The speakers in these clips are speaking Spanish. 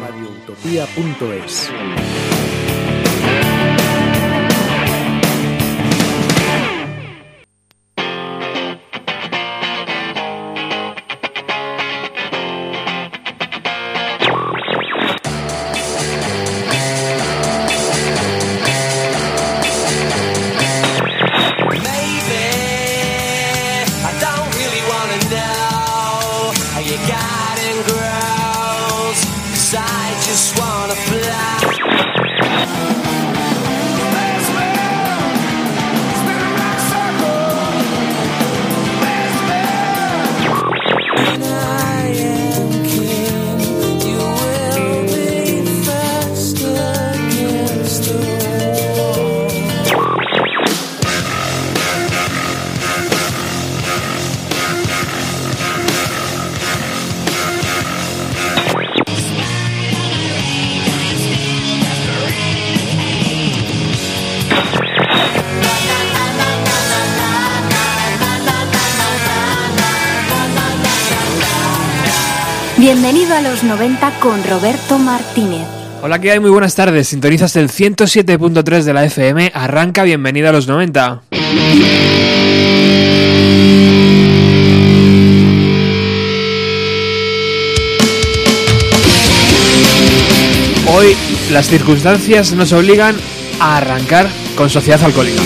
Radiotopía.es Bienvenido a los 90 con Roberto Martínez. Hola, ¿qué hay? Muy buenas tardes. Sintonizas el 107.3 de la FM. Arranca, bienvenido a los 90. Hoy las circunstancias nos obligan a arrancar con sociedad alcohólica.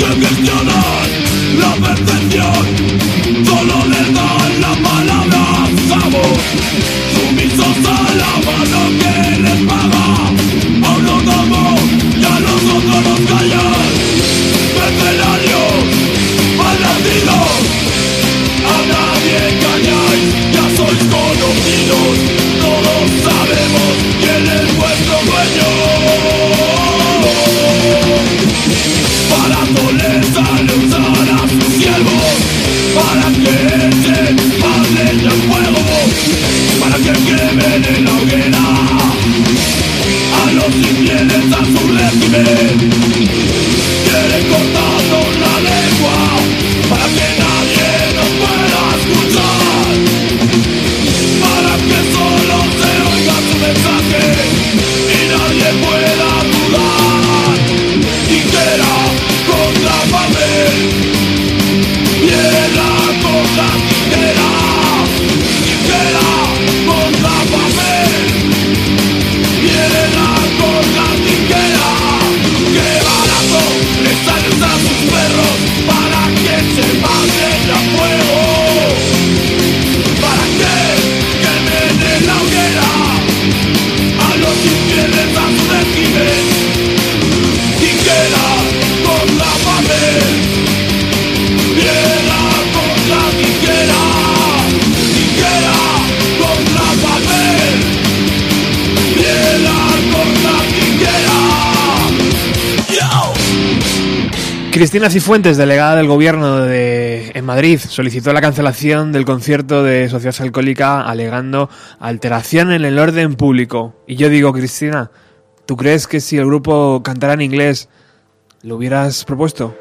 que gestionan la percepción. Cristina Cifuentes, delegada del Gobierno de, en Madrid, solicitó la cancelación del concierto de Sociedad Alcohólica alegando alteración en el orden público. Y yo digo, Cristina, ¿tú crees que si el grupo cantara en inglés lo hubieras propuesto?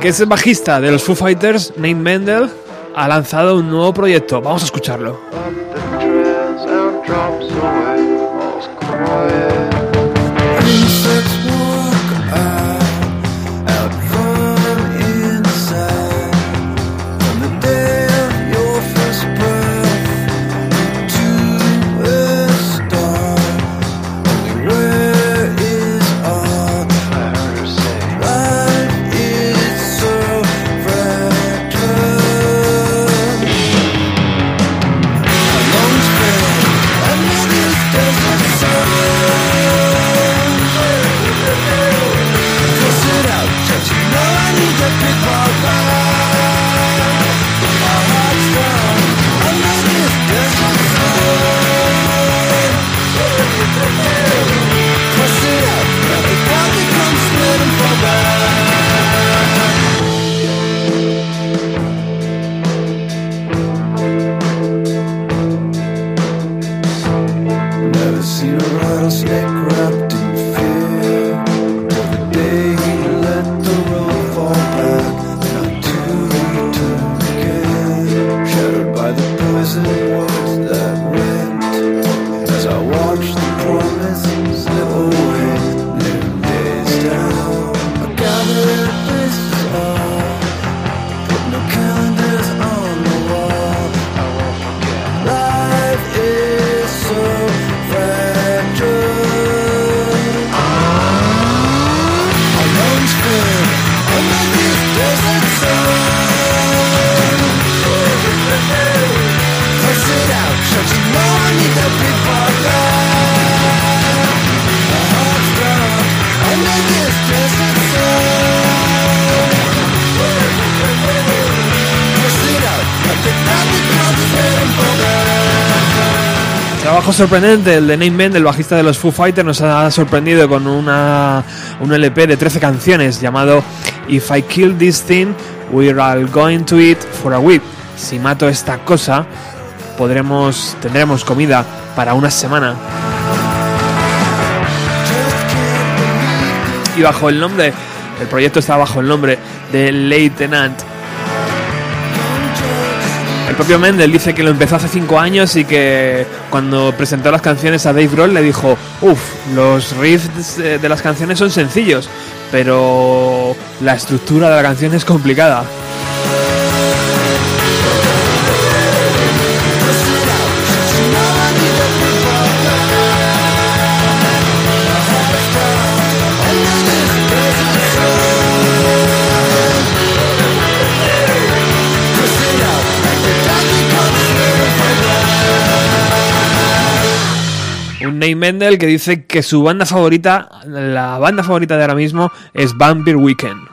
Que es el bajista de los Foo Fighters, Nate Mendel, ha lanzado un nuevo proyecto. Vamos a escucharlo. Sorprendente, el de Nate Mendel, el bajista de los Foo Fighters, nos ha sorprendido con una, un LP de 13 canciones llamado If I Kill This Thing, We're All Going to Eat for a Week. Si mato esta cosa, podremos, tendremos comida para una semana. Y bajo el nombre, el proyecto está bajo el nombre de Lieutenant propio Mendel dice que lo empezó hace 5 años y que cuando presentó las canciones a Dave Grohl le dijo, uff, los riffs de las canciones son sencillos, pero la estructura de la canción es complicada. Mendel que dice que su banda favorita, la banda favorita de ahora mismo es Vampire Weekend.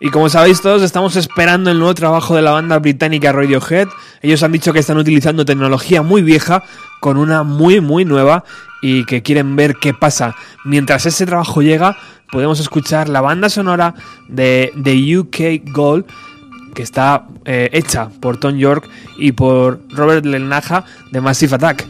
Y como sabéis todos, estamos esperando el nuevo trabajo de la banda británica Radiohead. Ellos han dicho que están utilizando tecnología muy vieja con una muy muy nueva y que quieren ver qué pasa. Mientras ese trabajo llega, podemos escuchar la banda sonora de The UK Gold que está eh, hecha por Tom York y por Robert Lenaja de Massive Attack.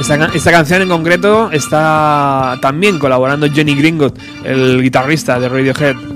Esta, esta, canción en concreto está también colaborando Johnny Gringot, el guitarrista de Radiohead.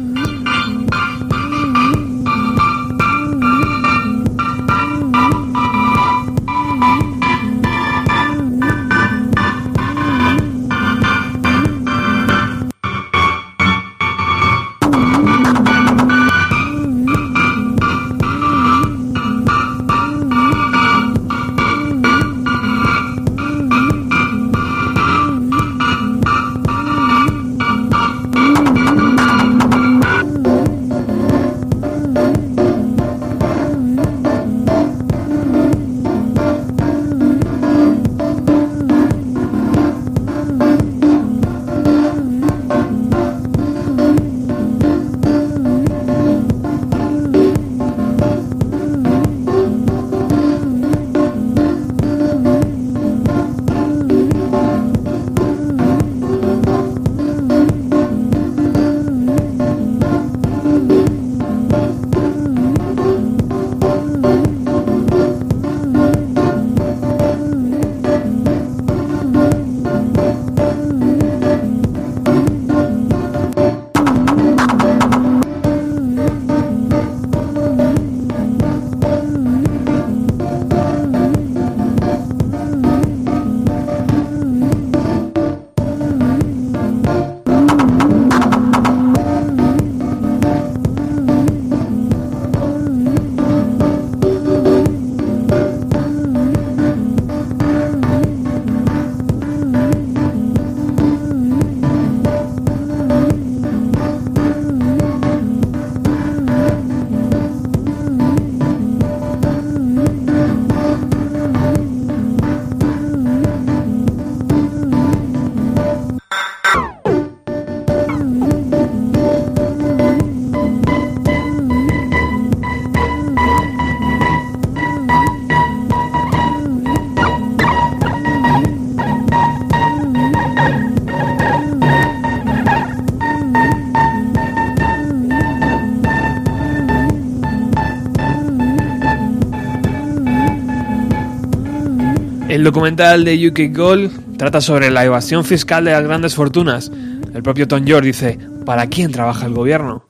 El documental de UK Gold trata sobre la evasión fiscal de las grandes fortunas. El propio Tom George dice, ¿para quién trabaja el gobierno?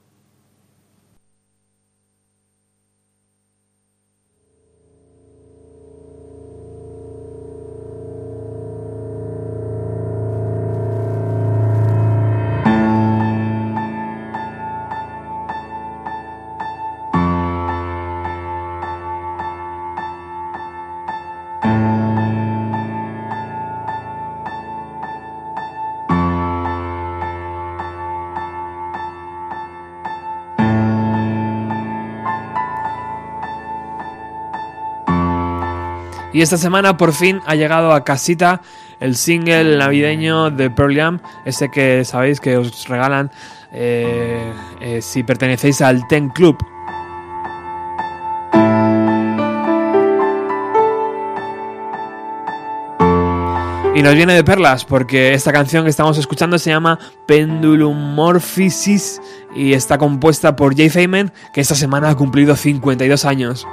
Y esta semana por fin ha llegado a casita el single navideño de Pearl Jam, ese que sabéis que os regalan eh, eh, si pertenecéis al Ten Club. Y nos viene de perlas porque esta canción que estamos escuchando se llama Pendulum Morphosis y está compuesta por Jay Feynman, que esta semana ha cumplido 52 años.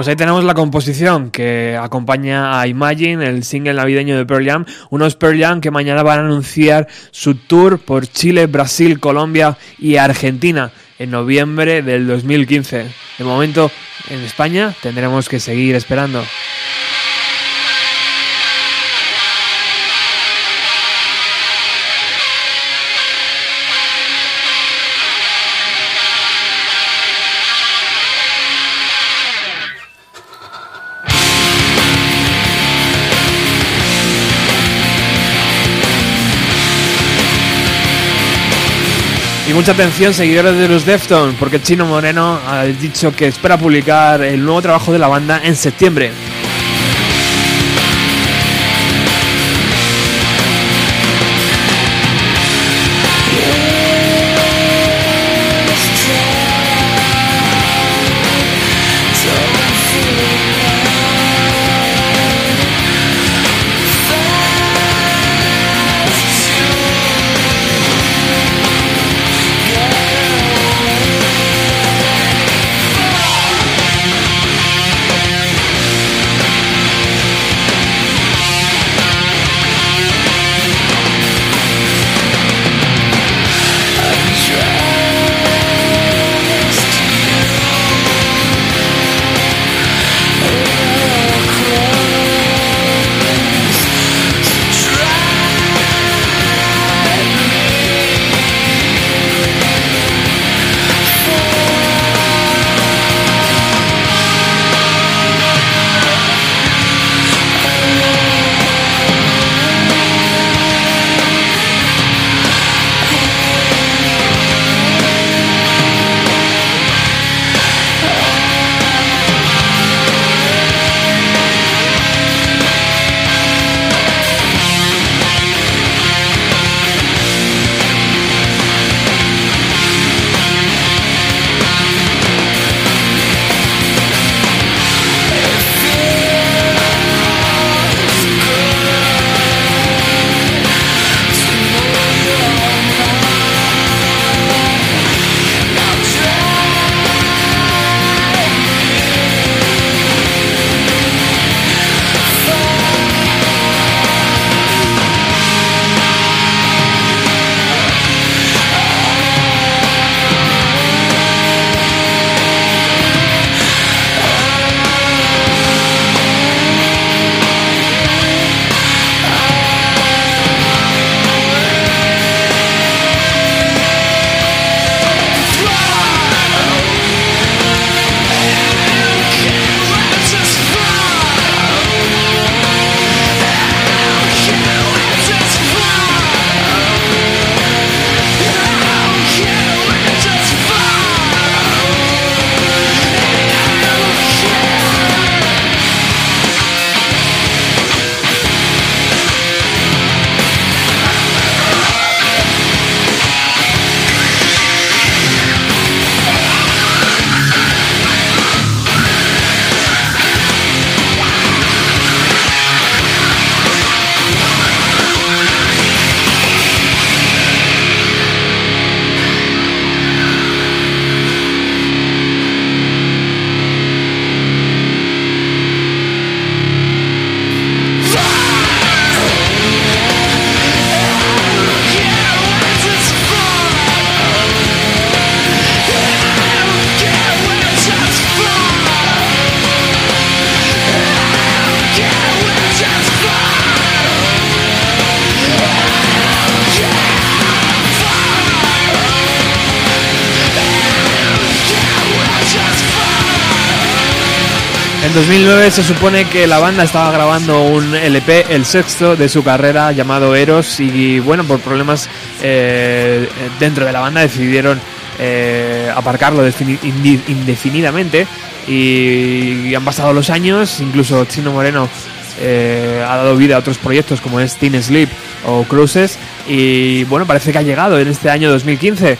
Pues ahí tenemos la composición que acompaña a Imagine, el single navideño de Pearl Jam. Unos Pearl Jam que mañana van a anunciar su tour por Chile, Brasil, Colombia y Argentina en noviembre del 2015. De momento, en España tendremos que seguir esperando. Mucha atención, seguidores de los Deftones, porque Chino Moreno ha dicho que espera publicar el nuevo trabajo de la banda en septiembre. 2009 se supone que la banda estaba grabando un LP, el sexto de su carrera, llamado Eros, y bueno, por problemas eh, dentro de la banda decidieron eh, aparcarlo indefinidamente y, han pasado los años, incluso Chino Moreno eh, ha dado vida a otros proyectos como es Teen Sleep o Cruises y bueno, parece que ha llegado en este año 2015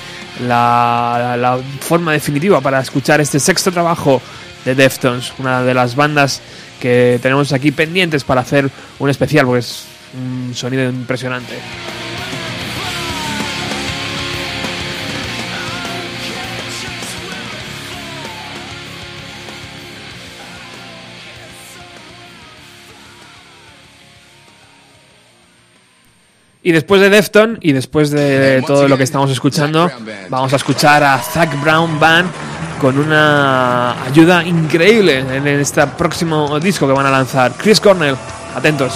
la forma definitiva para escuchar este sexto trabajo de Deftones, una de las bandas que tenemos aquí pendientes para hacer un especial, porque es un sonido impresionante. Y después de Defton y después de todo lo que estamos escuchando, vamos a escuchar a Zack Brown Band con una ayuda increíble en este próximo disco que van a lanzar. Chris Cornell, atentos.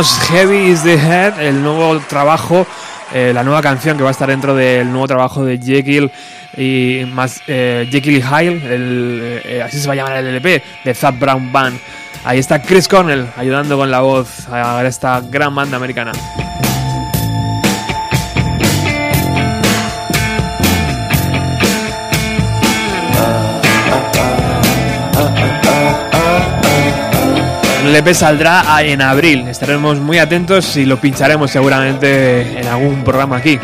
Heavy is the Head, el nuevo trabajo, eh, la nueva canción que va a estar dentro del nuevo trabajo de Jekyll y más eh, Jekyll y Hyde, el, eh, así se va a llamar el LP de Zap Brown Band. Ahí está Chris Cornell ayudando con la voz a esta gran banda americana. El EP saldrá en abril. Estaremos muy atentos y lo pincharemos seguramente en algún programa aquí.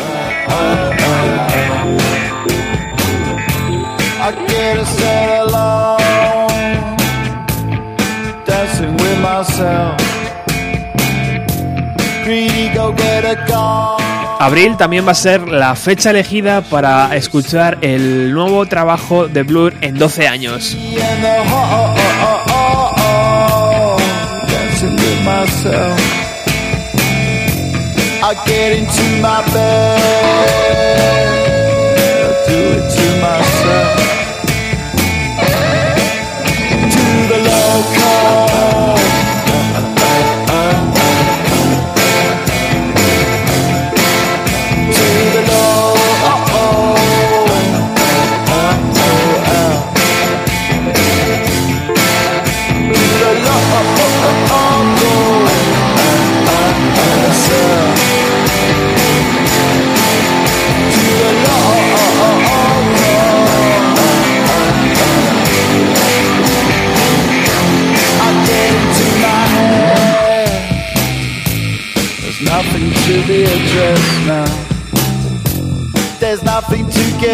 Abril también va a ser la fecha elegida para escuchar el nuevo trabajo de Blur en 12 años. Myself. I get into my bed, I do it to myself.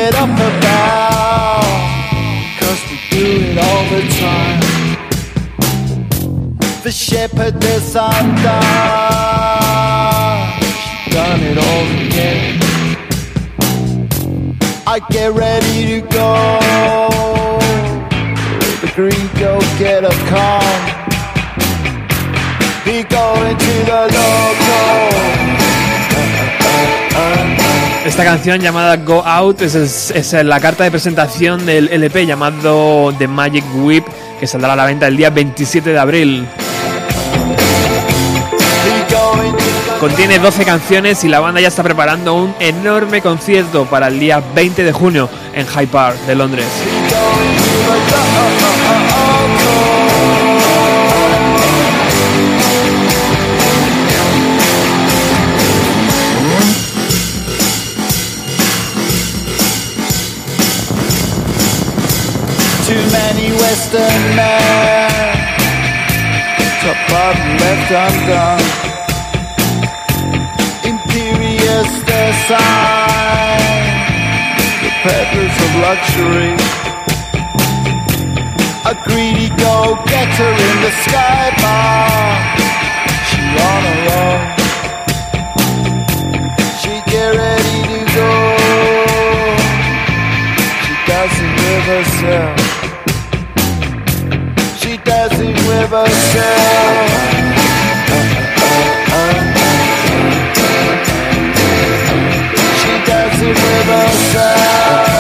Get up about, cause we do it all the time. The shepherdess undone, she done it all again. I get ready to go. The green go get a car. Be going to the local. Esta canción llamada Go Out es, la carta de presentación del LP llamado The Magic Whip que saldrá a la venta el día 27 de abril. Contiene 12 canciones y la banda ya está preparando un enorme concierto para el día 20 de junio en Hyde Park de Londres. Western men. Top bottom left undone. Imperious their sign. The peddlers of luxury. A greedy go-getter in the sky bar. She on her own. She get ready to go. She doesn't live herself she does it with herself.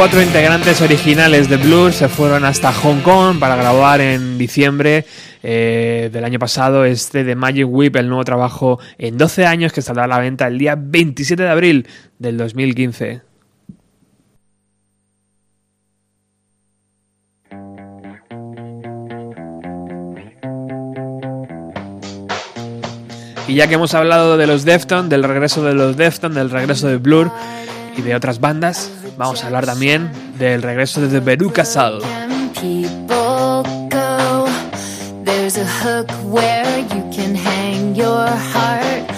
Cuatro integrantes originales de Blur se fueron hasta Hong Kong para grabar en diciembre eh, del año pasado este de Magic Whip, el nuevo trabajo en 12 años que saldrá a la venta el día 27 de abril del 2015. Y ya que hemos hablado de los Deftones, del regreso de los Deftones, del regreso de Blur y de otras bandas, Vamos a hablar también del regreso de The Veruca Sal. There's a hook where you can hang your heart,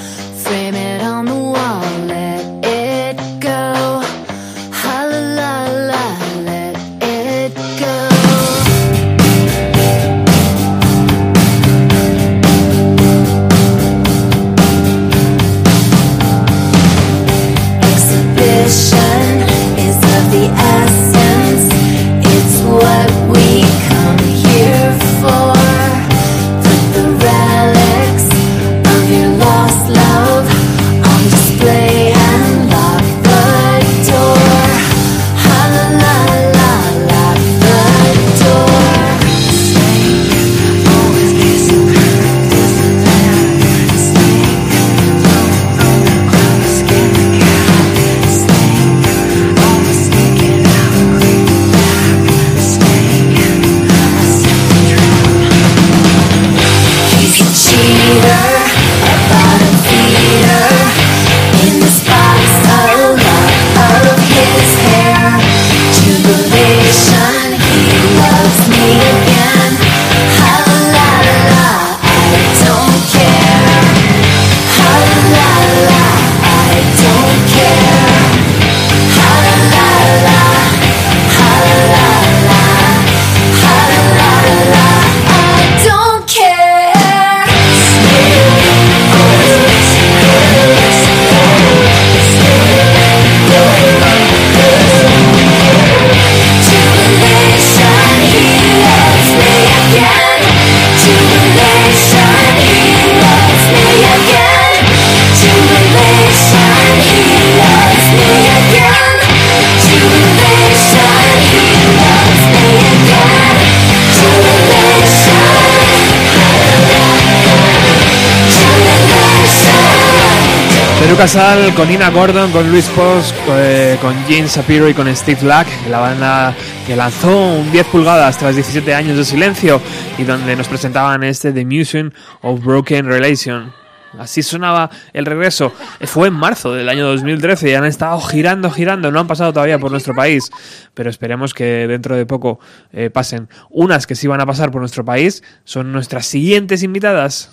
Casal con Ina Gordon, con Luis Post, eh, con Gene Shapiro y con Steve Lack, la banda que lanzó un 10 pulgadas tras 17 años de silencio y donde nos presentaban este The Museum of Broken Relation. Así sonaba el regreso. Fue en marzo del año 2013 y han estado girando, girando. No han pasado todavía por nuestro país, pero esperemos que dentro de poco eh, pasen. Unas que sí van a pasar por nuestro país son nuestras siguientes invitadas.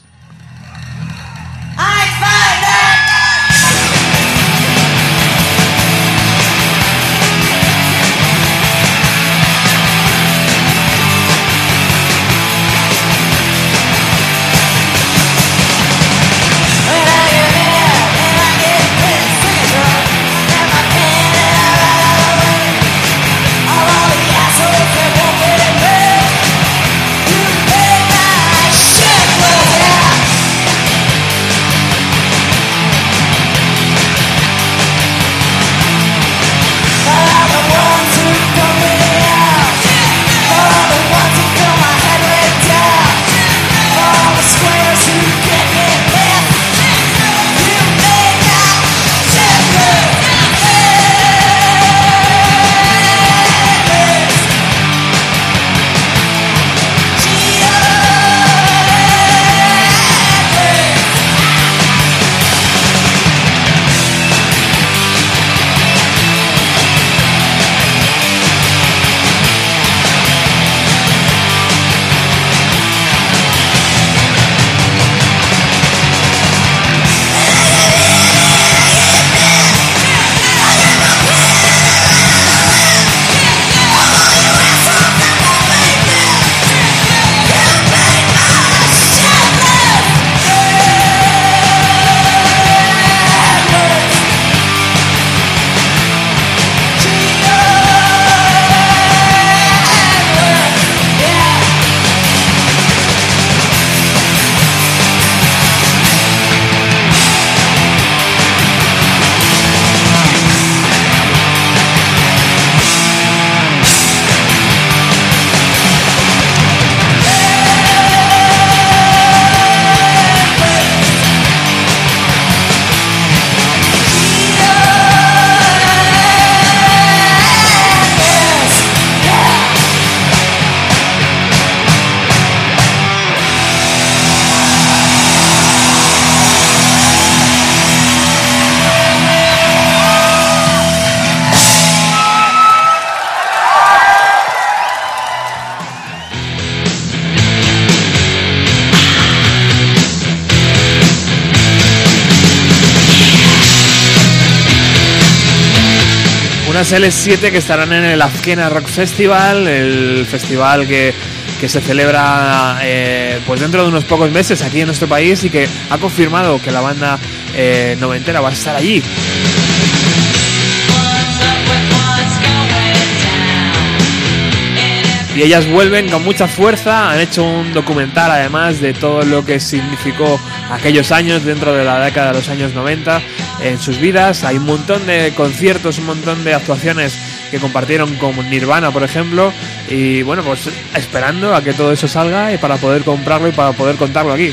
Unas L7 que estarán en el Azkena Rock Festival, el festival que, que se celebra eh, pues dentro de unos pocos meses aquí en nuestro país y que ha confirmado que la banda eh, noventera va a estar allí. y ellas vuelven con mucha fuerza, han hecho un documental además de todo lo que significó aquellos años dentro de la década de los años 90 en sus vidas, hay un montón de conciertos, un montón de actuaciones que compartieron con Nirvana por ejemplo y bueno pues esperando a que todo eso salga y para poder comprarlo y para poder contarlo aquí.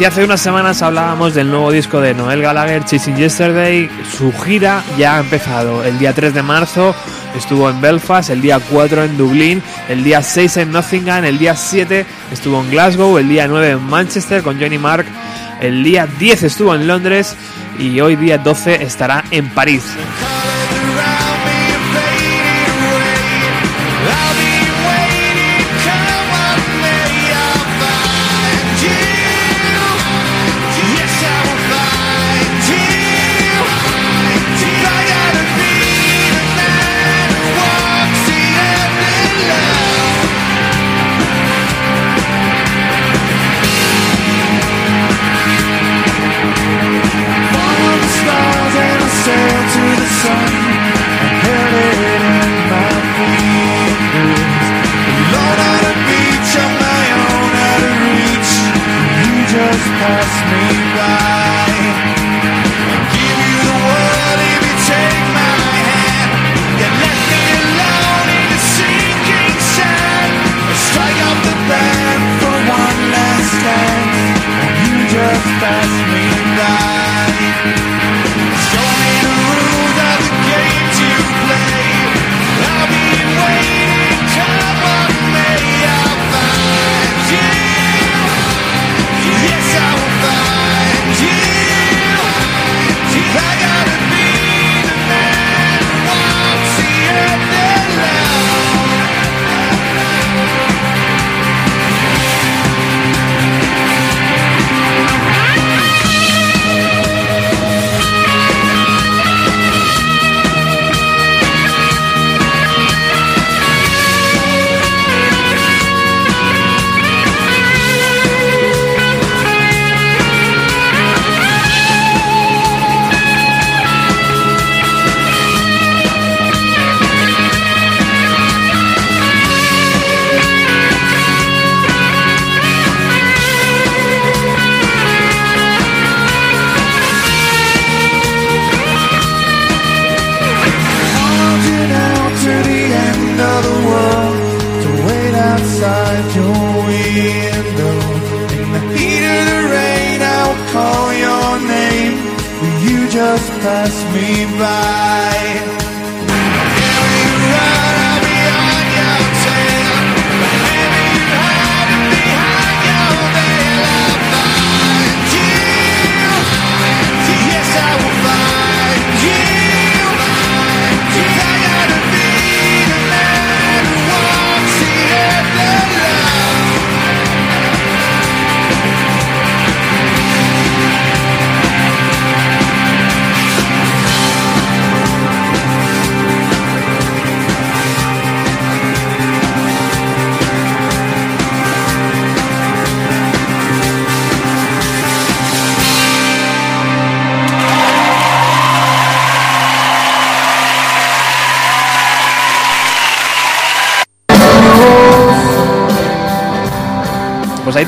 Si hace unas semanas hablábamos del nuevo disco de Noel Gallagher, Chasing Yesterday, su gira ya ha empezado. El día 3 de marzo estuvo en Belfast, el día 4 en Dublín, el día 6 en Nottingham, el día 7 estuvo en Glasgow, el día 9 en Manchester con Johnny Mark, el día 10 estuvo en Londres y hoy día 12 estará en París.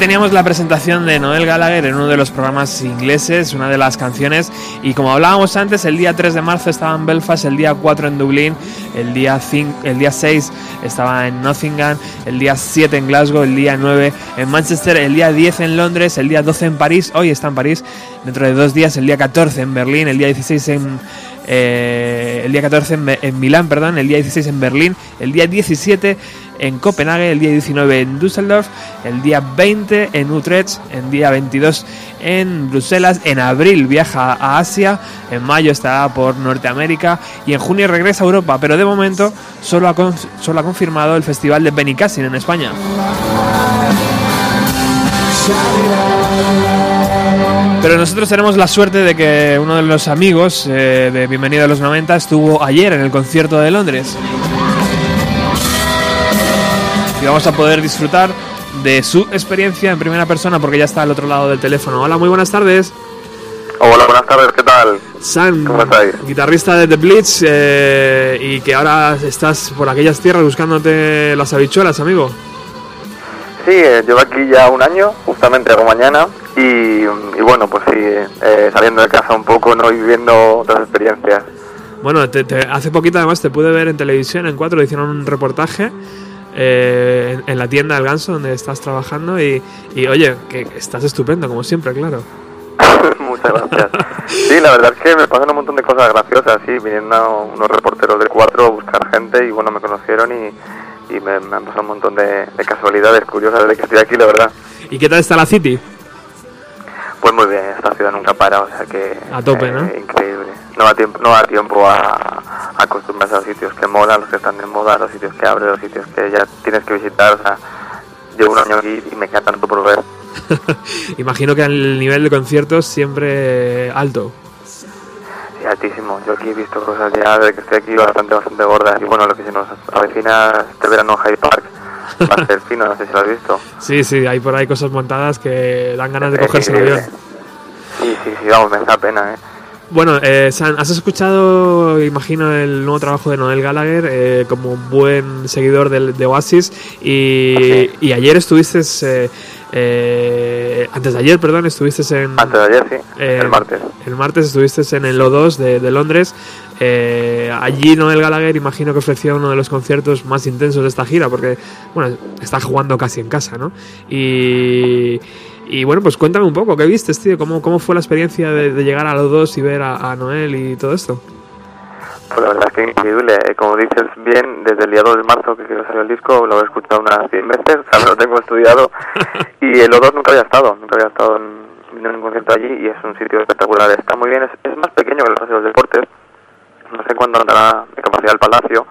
Teníamos la presentación de Noel Gallagher en uno de los programas ingleses, una de las canciones. Y como hablábamos antes, el día 3 de marzo estaba en Belfast, el día 4 en Dublín, el día, 5, el día 6 estaba en Nottingham, el día 7 en Glasgow, el día 9 en Manchester, el día 10 en Londres, el día 12 en París, hoy está en París, dentro de dos días, el día 14 en Berlín, el día 16 en. eh, el día 14 en, en Milán, perdón, el día 16 en Berlín, el día 17 en Copenhague, el día 19 en Düsseldorf, el día 20 en Utrecht, el día 22 en Bruselas, en abril viaja a Asia, en mayo estará por Norteamérica y en junio regresa a Europa, pero de momento solo ha, solo ha confirmado el festival de Benicassin en España. Pero nosotros tenemos la suerte de que uno de los amigos eh, de Bienvenido a los 90 estuvo ayer en el concierto de Londres. Y vamos a poder disfrutar de su experiencia en primera persona porque ya está al otro lado del teléfono. Hola, muy buenas tardes. Hola, buenas tardes, ¿qué tal? Sam, ¿Cómo estáis? guitarrista de The Blitz eh, y que ahora estás por aquellas tierras buscándote las habichuelas, amigo. Sí, eh, llevo aquí ya un año, justamente hago mañana, y, y bueno, pues sí, eh, saliendo de casa un poco, ¿no? Y viviendo otras experiencias. Bueno, te- te- hace poquito además te pude ver en televisión, en cuatro, hicieron un reportaje eh, en, en la tienda del ganso donde estás trabajando y, y, oye, que estás estupendo, como siempre, claro. Muchas gracias. Sí, la verdad es que me pasan un montón de cosas graciosas, sí, viniendo unos reporteros de cuatro a buscar gente y bueno, me conocieron y, y me, me han pasado un montón de, de casualidades curiosas de que estoy aquí, la verdad. ¿Y qué tal está la City? Pues muy bien, esta ciudad nunca para, o sea que... A tope, eh, ¿no? Increíble. No da tiempo, no da tiempo a, a acostumbrarse a los sitios que molan, los que están de moda, los sitios que abren, los sitios que ya tienes que visitar, o sea... Llevo un año aquí y me queda tanto por ver. Imagino que el nivel de conciertos siempre alto. Sí, altísimo. Yo aquí he visto cosas ya desde que estoy aquí bastante, bastante gordas. Y bueno, lo que se nos avecina este verano Hyde Park va a ser fino, no sé si lo has visto. Sí, sí, hay por ahí cosas montadas que dan ganas de cogerse el avión. Sí, sí, sí, vamos, me da pena, ¿eh? Bueno, eh, San, ¿has escuchado, imagino, el nuevo trabajo de Noel Gallagher eh, como buen seguidor del- de, Oasis? Y, Sí. y ayer estuviste, eh, eh, antes de ayer, perdón, estuviste en... Antes de ayer, sí, el martes. El martes estuviste en el O2 de, de Londres. Eh, allí Noel Gallagher imagino que ofreció uno de los conciertos más intensos de esta gira, porque bueno, está jugando casi en casa, ¿no? Y Y bueno, pues cuéntame un poco, ¿qué viste, tío? ¿Cómo, cómo fue la experiencia de, de llegar a los dos y ver a, a Noel y todo esto? Pues la verdad es que increíble. Eh, Como dices bien, desde el día 2 de marzo que quiero salir el disco, lo he escuchado unas 100 veces, o sea, lo tengo estudiado. Y el O2 nunca había estado, nunca había estado en, en un concierto allí y es un sitio espectacular. Está muy bien, es, es más pequeño que el Paseo de los Deportes. No sé cuándo andará de capacidad el palacio,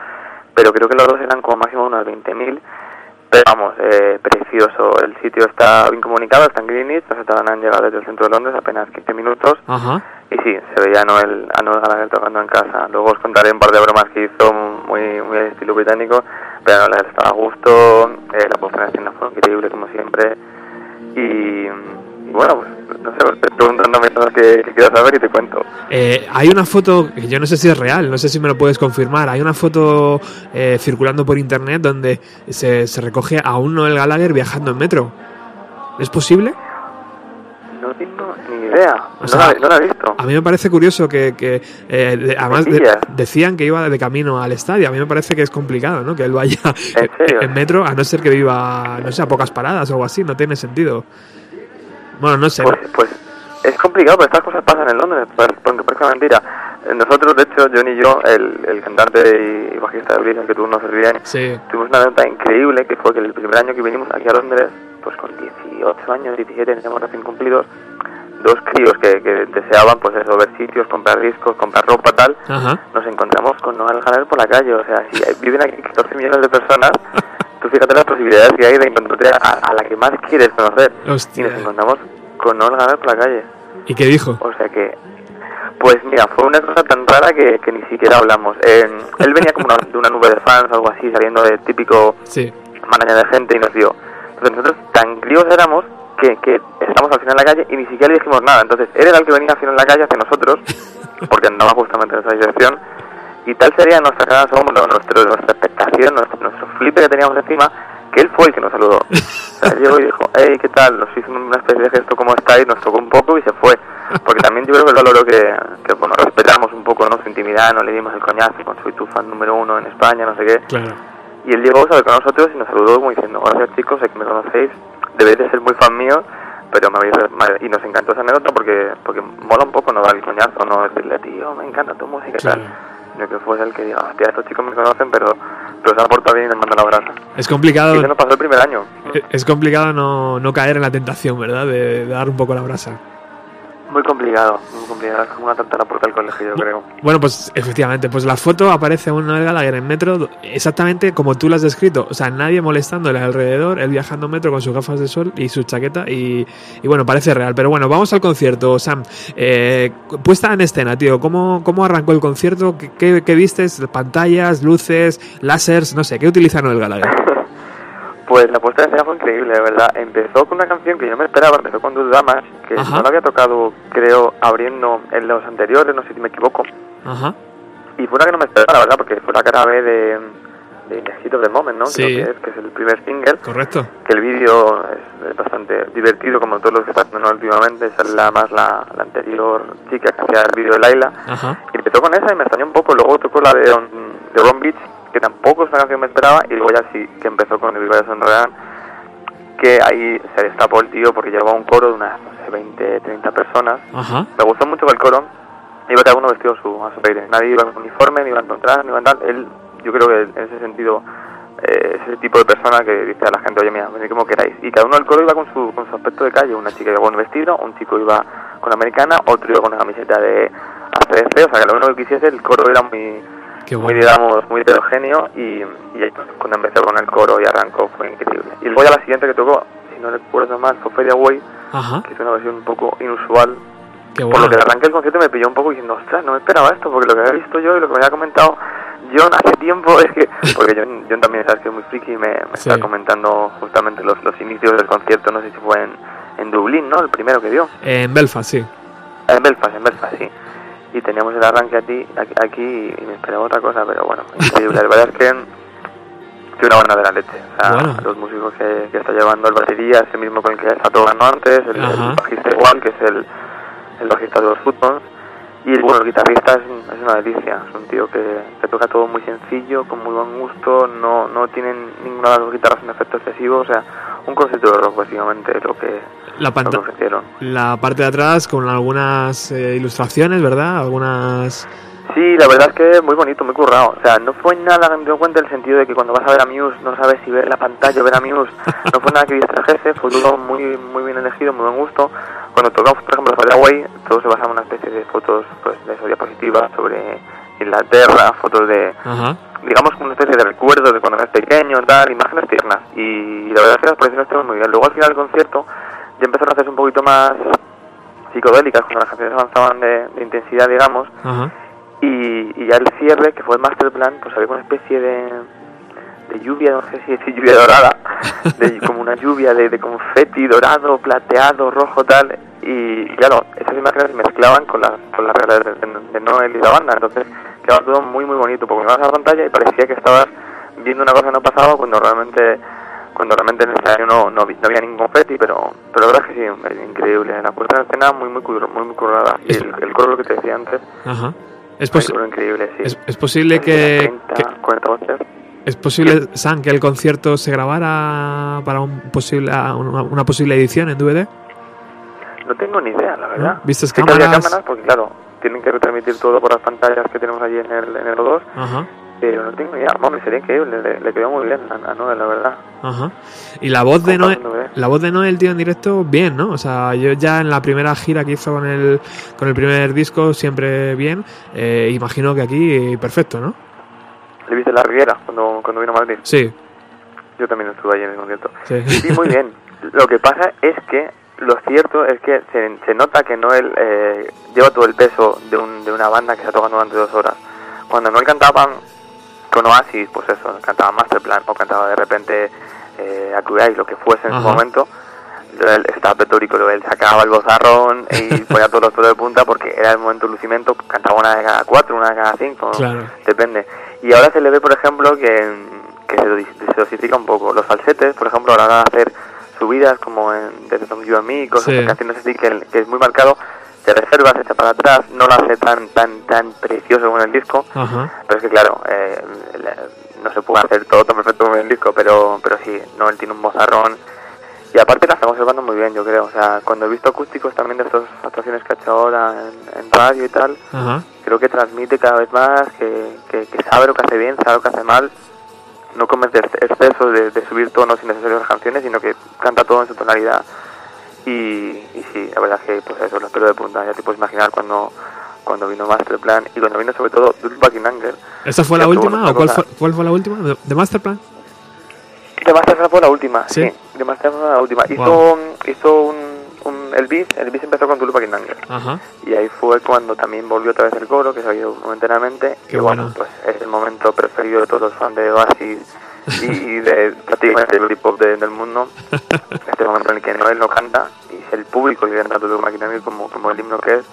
pero creo que los dos eran como máximo unas 20.000. Pero vamos, eh, precioso. El sitio está bien comunicado, está en Greenwich, nos estaban a llegar desde el centro de Londres apenas 15 minutos. Ajá. Y sí, se veía a Noel, a Noel Gallagher tocando en casa. Luego os contaré un par de bromas que hizo muy, muy estilo británico, pero Noel estaba a gusto, eh, la puesta en escena fue increíble como siempre. Y bueno, pues no sé, preguntándome cosas que, que quiero saber y te cuento. Eh, hay una foto, que yo no sé si es real, no sé si me lo puedes confirmar. Hay una foto eh, circulando por internet donde se, se recoge a un Noel Gallagher viajando en metro. ¿Es posible? No tengo ni idea, O no, sea, la, no la he visto. A mí me parece curioso que, que, eh, de- además de- decían que iba de camino al estadio. A mí me parece que es complicado, ¿no? Que él vaya ¿En en metro, a no ser que viva, no sé, a pocas paradas o algo así. No tiene sentido. Bueno, no sé. Pues, pues es complicado, pero estas cosas pasan en Londres, pues, porque parece mentira. Nosotros, de hecho, John y yo, el, el cantante y bajista de Blitz, al que tú conoces bien, Sí. tuvimos una anécdota increíble que fue que el primer año que vinimos aquí a Londres, pues con 18 años, 17, teníamos recién cumplidos, dos críos que, que deseaban, pues eso, ver sitios, comprar discos, comprar ropa, tal, Ajá. nos encontramos con Noel Gallagher por la calle. O sea, si viven aquí 14 millones de personas, tú fíjate las posibilidades que hay de encontrarte a, a la que más quieres conocer. Hostia. Y nos encontramos con Noel Gallagher por la calle. ¿Y qué dijo? O sea que, pues mira, fue una cosa tan rara que, que ni siquiera hablamos. Eh, él venía como una- de una nube de fans, algo así, saliendo de típico Sí. manager de gente y nos vio. Entonces nosotros tan críos éramos que, que estamos al final en la calle y ni siquiera le dijimos nada. Entonces él era el que venía al final en la calle hacia nosotros, porque andaba justamente en esa dirección. Y tal sería nuestra gran asombro, nuestro, nuestra expectación, nuestro, nuestro flipe que teníamos encima, que él fue el que nos saludó. O sea, llegó y dijo, hey, ¿qué tal? Nos hizo una especie de gesto, ¿cómo estáis? Nos tocó un poco y se fue. Porque también yo creo que valoró que, que bueno, respetamos un poco ¿no? su intimidad, no le dimos el coñazo con soy tu fan número uno en España, no sé qué. Claro. Y él llegó, sabe, con nosotros y nos saludó como diciendo, gracias chicos, sé que me conocéis, debéis de ser muy fan mío, pero me habéis... Y nos encantó esa anécdota porque porque mola un poco no dar el coñazo, no decirle, tío, me encanta tu música y Claro. tal. Sino que fuese el que diga, hostia, estos chicos me conocen, pero, pero se han portado bien y me mandan la brasa. Es complicado. Y nos pasó el primer año. Es complicado no, no caer en la tentación, ¿verdad? De, de dar un poco la brasa. Muy complicado, muy complicado. Es como una tanta la puerta del colegio, yo creo. Bueno, pues efectivamente, pues la foto aparece un Noel Gallagher en metro exactamente como tú lo has descrito. O sea, nadie molestándole alrededor, él viajando en metro con sus gafas de sol y su chaqueta y, y bueno, parece real. Pero bueno, vamos al concierto, Sam. Eh, puesta en escena, tío, ¿cómo, cómo arrancó el concierto? ¿Qué, qué, qué vistes? ¿Pantallas, luces, lásers? No sé, ¿qué utiliza Noel Gallagher? Pues la puesta de escena fue increíble, de verdad. Empezó con una canción que yo me esperaba, empezó con Dos Damas, que Ajá. no la había tocado, creo, abriendo en los anteriores, no sé si me equivoco. Ajá. Y fue una que no me esperaba, la verdad, porque fue la cara B de, de In the Heat of the Moment, ¿no? Sí. Creo que es, que es el primer single. Correcto. Que el vídeo es, es bastante divertido, como todos los que están haciendo últimamente. Sale la, más la, la anterior chica que hacía el vídeo de Laila. Ajá. Y empezó con esa y me extrañó un poco. Luego tocó la de, On- de Ron Beach, que tampoco es una canción que me esperaba. Y luego ya sí que empezó con el Viva Sonrean, que ahí se destapó el tío porque llevaba un coro de unas, no sé, 20, 30 personas. Ajá. Me gustó mucho el coro. Iba cada uno vestido a su, a su aire. Nadie iba con uniforme, ni iba en contraste, ni iba tal. Él, yo creo que en ese sentido, eh, es ese tipo de persona que dice a la gente, oye, mira, venid como queráis. Y cada uno del coro iba con su, con su aspecto de calle. Una chica iba con un vestido, un chico iba con americana, otro iba con una camiseta de ACDC. O sea, que lo único que quisiese, el coro era muy, muy digamos, muy heterogéneo. Y, cuando empecé con el coro y arrancó, fue increíble. Y luego ya la siguiente que tocó, si no recuerdo mal, fue Fade Away, Ajá. que es una versión un poco inusual Qué por lo que arranqué el concierto me pilló un poco diciendo, ostras, no me esperaba esto, porque lo que había visto yo y lo que me había comentado John hace tiempo es que, porque John, John también sabes que es muy friki y me, me Sí. está comentando justamente los, los inicios del concierto, no sé si fue en, en Dublín, ¿no? El primero que dio. En Belfast, sí. En Belfast, en Belfast, sí. Y teníamos el arranque aquí, aquí, y me esperaba otra cosa, pero bueno, increíble. La verdad es que, que una buena de la leche. O sea, Bueno. los músicos que, que está llevando el batería, es el mismo con el que está tocando antes, el, el bajista igual, que es el, el bajista de los Foottones. Y bueno, el guitarrista es, un- es una delicia, es un tío que, que toca todo muy sencillo, con muy buen gusto, no, no tienen ninguna de las guitarras un efecto excesivo, o sea, un concierto de rock básicamente lo que, La, lo que ofrecieron. la parte de atrás con algunas eh, ilustraciones, ¿verdad? Algunas... Sí, la verdad es que muy bonito, muy currado. O sea, no fue nada que me dio cuenta en el sentido de que cuando vas a ver a Muse no sabes si ver la pantalla o ver a Muse. No fue nada que distrajese, fue todo muy muy bien elegido, muy buen gusto. Cuando tocamos, por ejemplo, Far Away, todo se basaba en una especie de fotos pues, de esas diapositivas sobre Inglaterra, fotos de, Ajá. digamos, una especie de recuerdo de cuando eras pequeño, tal, imágenes tiernas. Y la verdad es que las proyecciones estuvieron muy bien. Luego al final del concierto ya empezaron a hacerse un poquito más psicodélicas, cuando las canciones avanzaban de, de intensidad, digamos. Y, y ya el cierre, que fue el master plan, pues había una especie de, de lluvia, no sé si decir lluvia dorada, de, como una lluvia de, de confeti dorado, plateado, rojo, tal. Y, y claro, esas imágenes se mezclaban con las con las reglas de, de- Noel y la banda. Entonces quedaba todo muy, muy bonito, porque mirabas a la pantalla y parecía que estabas viendo una cosa que no pasaba cuando realmente cuando realmente en el escenario no, no, no había ningún confeti, pero, pero la verdad es que sí, es increíble. La puesta en escena muy, muy, muy, muy currada. Y el, el coro, lo que te decía antes, Ajá. Es, posi- increíble, sí. es, es posible que, 30, que- 40 voces. es posible San que el concierto se grabara para un posible una, una posible edición en DVD. No tengo ni idea, la verdad. ¿No? ¿Vistes Sí que había cámaras? cámaras, porque claro, tienen que retransmitir todo por las pantallas que tenemos allí en el, en el O2, Ajá. Pero no tengo idea. Mami, sería increíble, le, le quedó muy bien a, a Noel, la verdad. Ajá. Y la voz de Noel, ¿eh? la voz de Noel, tío, en directo, bien, ¿no? O sea, yo ya en la primera gira que hizo con el, con el primer disco, siempre bien. Eh, imagino que aquí, perfecto, ¿no? Le viste la Riviera cuando, cuando vino a Madrid. Sí, Yo también estuve allí en el concierto. sí. Sí, muy bien. Lo que pasa es que lo cierto es que se, se nota que Noel eh, lleva todo el peso de, un, de una banda que está tocando durante dos horas. Cuando Noel cantaba con Oasis, pues eso, cantaba Masterplan o cantaba de repente eh, lo que fuese en su momento, él estaba pletórico, él sacaba el bozarrón y ponía todos los pelos de punta porque era el momento de lucimiento, cantaba una de cada cuatro, una de cada cinco, Claro. depende. Y ahora se le ve, por ejemplo, que, que se, dosifica- se dosifica un poco. Los falsetes, por ejemplo, ahora van a hacer subidas como en Desde From You and Me, cosas Sí. canciones así que, que es muy marcado. Se reserva, se echa para atrás, no lo hace tan tan tan precioso como en el disco. Ajá. Pero es que claro, eh, no se puede hacer todo tan perfecto como en el disco, pero, pero sí, no, él tiene un bozarrón. Y aparte la está conservando muy bien, yo creo. O sea, cuando he visto acústicos también de estas actuaciones que ha hecho ahora en, en radio y tal, Ajá. creo que transmite cada vez más, que, que, que sabe lo que hace bien, sabe lo que hace mal. No comete ex- exceso de, de subir tonos innecesarios a las canciones, sino que canta todo en su tonalidad. Y, y sí, la verdad es que pues eso, los pelos de punta. Ya te puedes imaginar cuando, cuando vino Masterplan y cuando vino sobre todo in Anger. ¿Esta fue la última o cuál fue, cuál fue la última? ¿De, de Masterplan? De Masterplan fue la última, ¿Sí? sí. De Masterplan fue la última. Hizo, Wow. hizo un, un, el beat, el beat empezó con in Anger. Ajá. Y ahí fue cuando también volvió otra vez el coro, que se ha ido momentáneamente. Qué y bueno, bueno. pues es el momento preferido de todos los fans de Oasis y, y de prácticamente el hip hop de- del mundo. este momento en el que Noel no canta y el público que canta todo Maquinaria como, como el himno que es.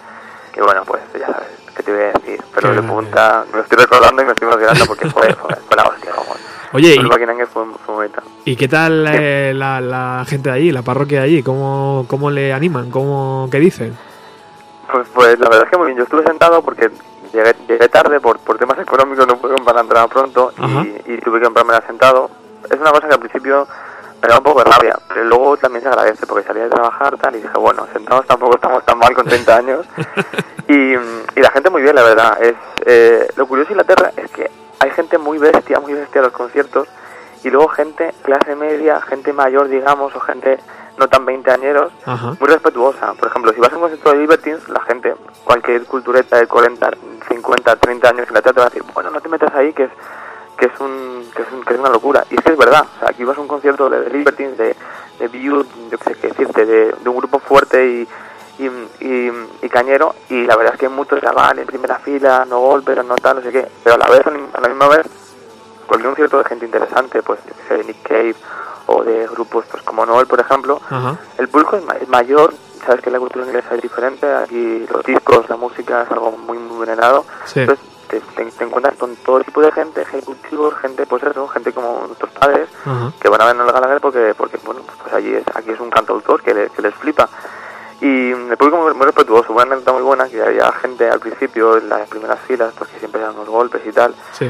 Que bueno, pues ya sabes, ¿qué te voy a decir? Pero grande. punta, me lo estoy recordando y me estoy emocionando porque fue, fue, fue la hostia. Como, Oye, ¿y, fue, fue y qué tal eh, la, la gente de allí, la parroquia de allí? ¿Cómo, cómo le animan? ¿Cómo, ¿Qué dicen? Pues, pues la verdad es que muy bien. Yo estuve sentado porque llegué, llegué tarde por, por temas económicos, no pude comprar la entrada pronto y, y tuve que comprármela sentado. Es una cosa que al principio me da un poco de rabia, pero luego también se agradece porque salía de trabajar tal y dije, bueno, sentados tampoco estamos tan mal con 30 años. y, y la gente muy bien, la verdad. es eh, Lo curioso de Inglaterra es que hay gente muy bestia, muy bestia a los conciertos y luego gente clase media, gente mayor, digamos, o gente no tan veinteañeros, muy respetuosa. Por ejemplo, si vas a un concierto de Libertines, la gente, cualquier cultureta de 40, 50, 30 años en la te va a decir, bueno, no te metas ahí, que es que es un que es, un- que es una locura. Y es que es verdad. O sea, aquí vas a un concierto de, de Libertines, de, de View, yo qué sé qué decirte, de, de un grupo fuerte y, y, y, y cañero, y la verdad es que muchos chavales en primera fila, no golpes, no tal, no sé qué, pero a la vez, a la misma vez, cualquier concierto de gente interesante, pues, yo qué sé, de Nick Cave, o de grupos pues como Noel, por ejemplo, el público es, ma- es mayor, sabes que la cultura inglesa es diferente, aquí los discos, la música es algo muy, muy venerado, Sí. entonces te, te- te encuentras con todo tipo de gente, ejecutivos, gente, pues eso, gente como nuestros padres, que van a ver a Noel Gallagher porque, porque bueno, pues allí es, aquí es un cantautor que, le- que les flipa. Y el público muy, muy respetuoso, una anécdota muy buena, que había gente al principio en las primeras filas, pues que siempre dan unos golpes y tal, Sí.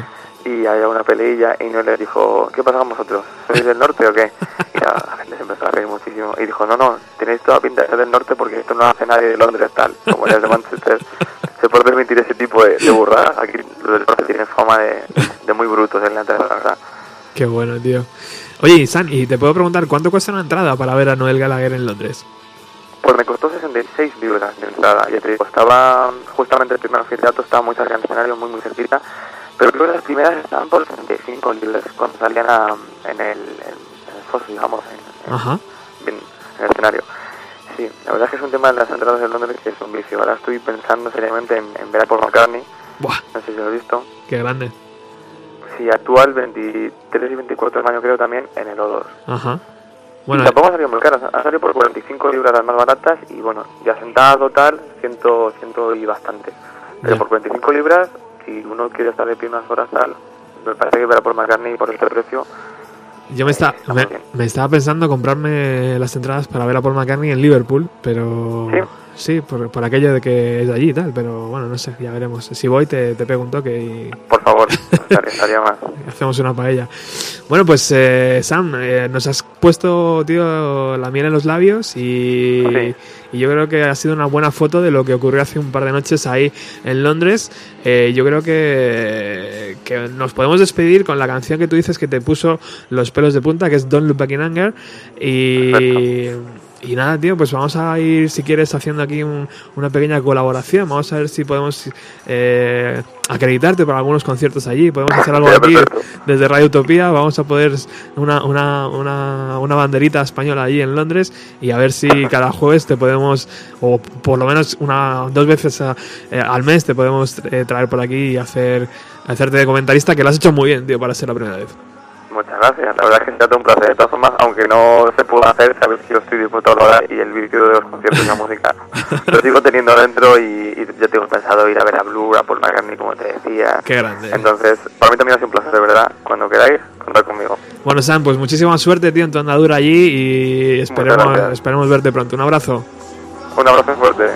Y había una peleilla y no le dijo, ¿qué pasa con vosotros? ¿Sois del norte o qué? Y la, la gente se empezó a reír muchísimo y dijo, no, no, tenéis toda pinta de ser del norte porque esto no lo hace nadie de Londres tal. Como ya de Manchester se puede permitir ese tipo de, de burradas. Aquí los del norte tienen fama de, de muy brutos en la entrada, la verdad. Qué bueno, tío. Oye, San, y te puedo preguntar, ¿cuánto cuesta una entrada para ver a Noel Gallagher en Londres? Pues me costó 66 libras de entrada, ya te digo, estaba justamente el primer anfiteatro, estaba muy cerca del escenario, muy muy cerquita, pero creo que las primeras estaban por 35 libras cuando salían a- en, el, en el foso, digamos, en, en- Ajá. en, en el escenario. Sí, la verdad es que es un tema de las entradas de Londres que es un vicio. Ahora estoy pensando seriamente en, en ver a Paul McCartney, Buah, no sé si lo has visto. qué grande. Sí, actúa el 23 y 24 de mayo creo también en el O2. Ajá. Bueno, tampoco ha salido muy caras, ha salido por 45 libras las más baratas y bueno, ya sentado tal, 100, 100 y bastante. Pero Ya. por 45 libras, si uno quiere estar de pie unas horas tal, me parece que para por McCartney por este precio, yo me, está, me, me estaba pensando comprarme las entradas para ver a Paul McCartney en Liverpool, pero... ¿Sí? Sí, por, por aquello de que es de allí y tal, pero bueno, no sé, ya veremos. Si voy te, te pego un toque y por favor, estaría, estaría más. hacemos una paella. Bueno, pues eh, Sam, eh, nos has puesto, tío, la miel en los labios y, Sí. y yo creo que ha sido una buena foto de lo que ocurrió hace un par de noches ahí en Londres. Eh, yo creo que, que nos podemos despedir con la canción que tú dices que te puso los pelos de punta, que es Don't Look Back in Anger. Y, y nada, tío, pues vamos a ir, si quieres, haciendo aquí un- una pequeña colaboración. Vamos a ver si podemos eh, acreditarte para algunos conciertos allí. Podemos hacer algo aquí desde Radio Utopía. Vamos a poder una, una, una, una banderita española allí en Londres y a ver si cada jueves te podemos, o por lo menos una dos veces a- eh, al mes, te podemos eh, traer por aquí y hacer hacerte de comentarista, que lo has hecho muy bien, tío, para ser la primera vez. Muchas gracias, la verdad es que será todo un placer. De todas formas, aunque no se pueda hacer, sabes que yo estoy dispuesto a hablar y el vídeo de los conciertos y la música lo sigo teniendo dentro y, y yo tengo pensado ir a ver a Blue, a Paul McCartney, como te decía. Qué grande. Entonces, para mí también ha sido un placer, de verdad. Cuando queráis, contad conmigo. Bueno, Sam, pues muchísima suerte, tío, en tu andadura allí y esperemos, esperemos verte pronto. Un abrazo. Un abrazo fuerte.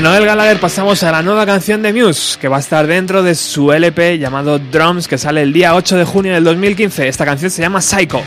De Noel Gallagher pasamos a la nueva canción de Muse, que va a estar dentro de su LP llamado Drums, que sale el día 8 de junio del 2015. Esta canción se llama Psycho.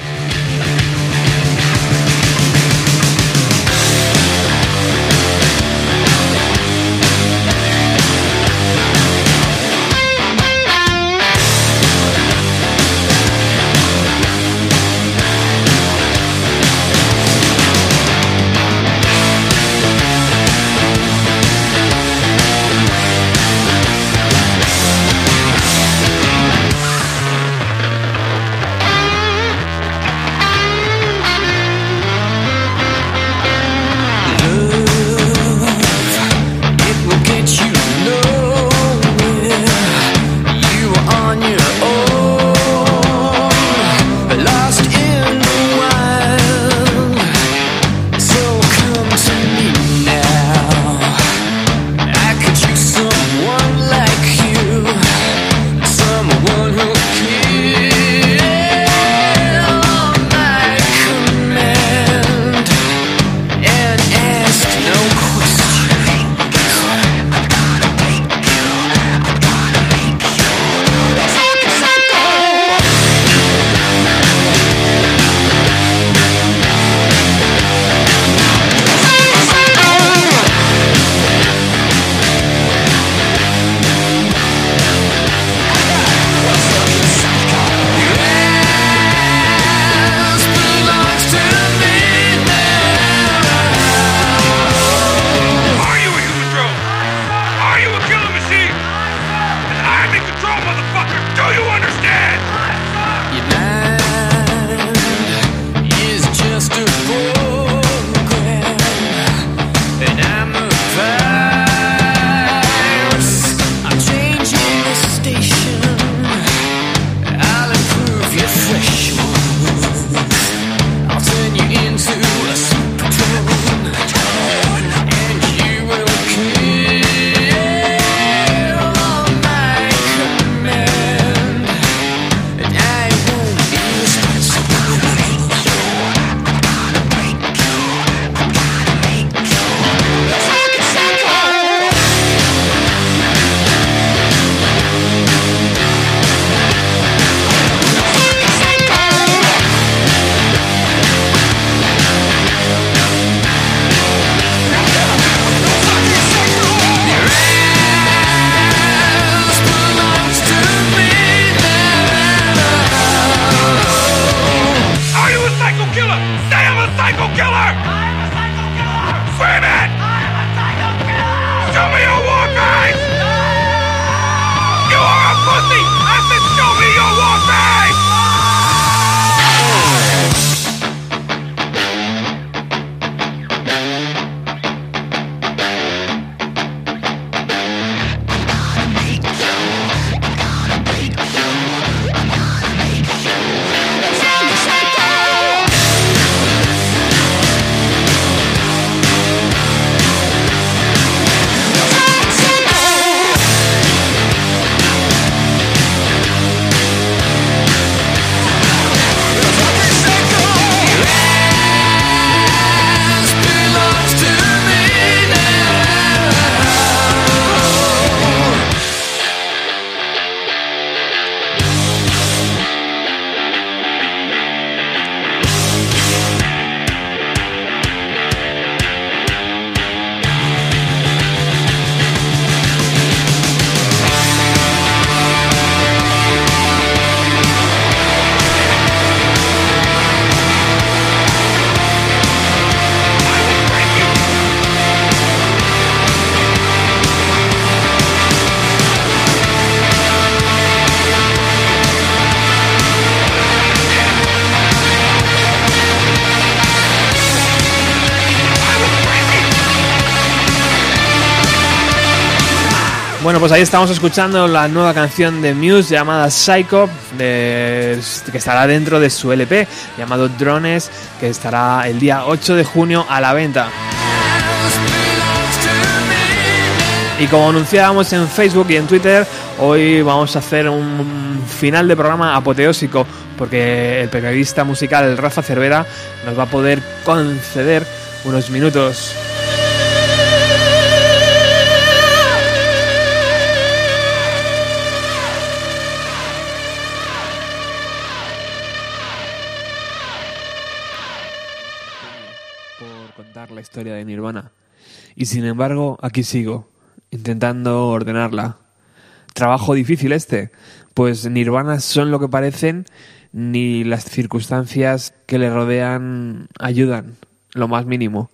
Pues ahí estamos escuchando la nueva canción de Muse llamada Psycho, que estará dentro de su LP llamado Drones, que estará el día 8 de junio a la venta. Y como anunciábamos en Facebook y en Twitter, hoy vamos a hacer un final de programa apoteósico, porque el periodista musical Rafa Cervera nos va a poder conceder unos minutos. Historia de Nirvana. Y sin embargo, aquí sigo, intentando ordenarla. Trabajo difícil este, pues Nirvana son lo que parecen, ni las circunstancias que le rodean ayudan, lo más mínimo.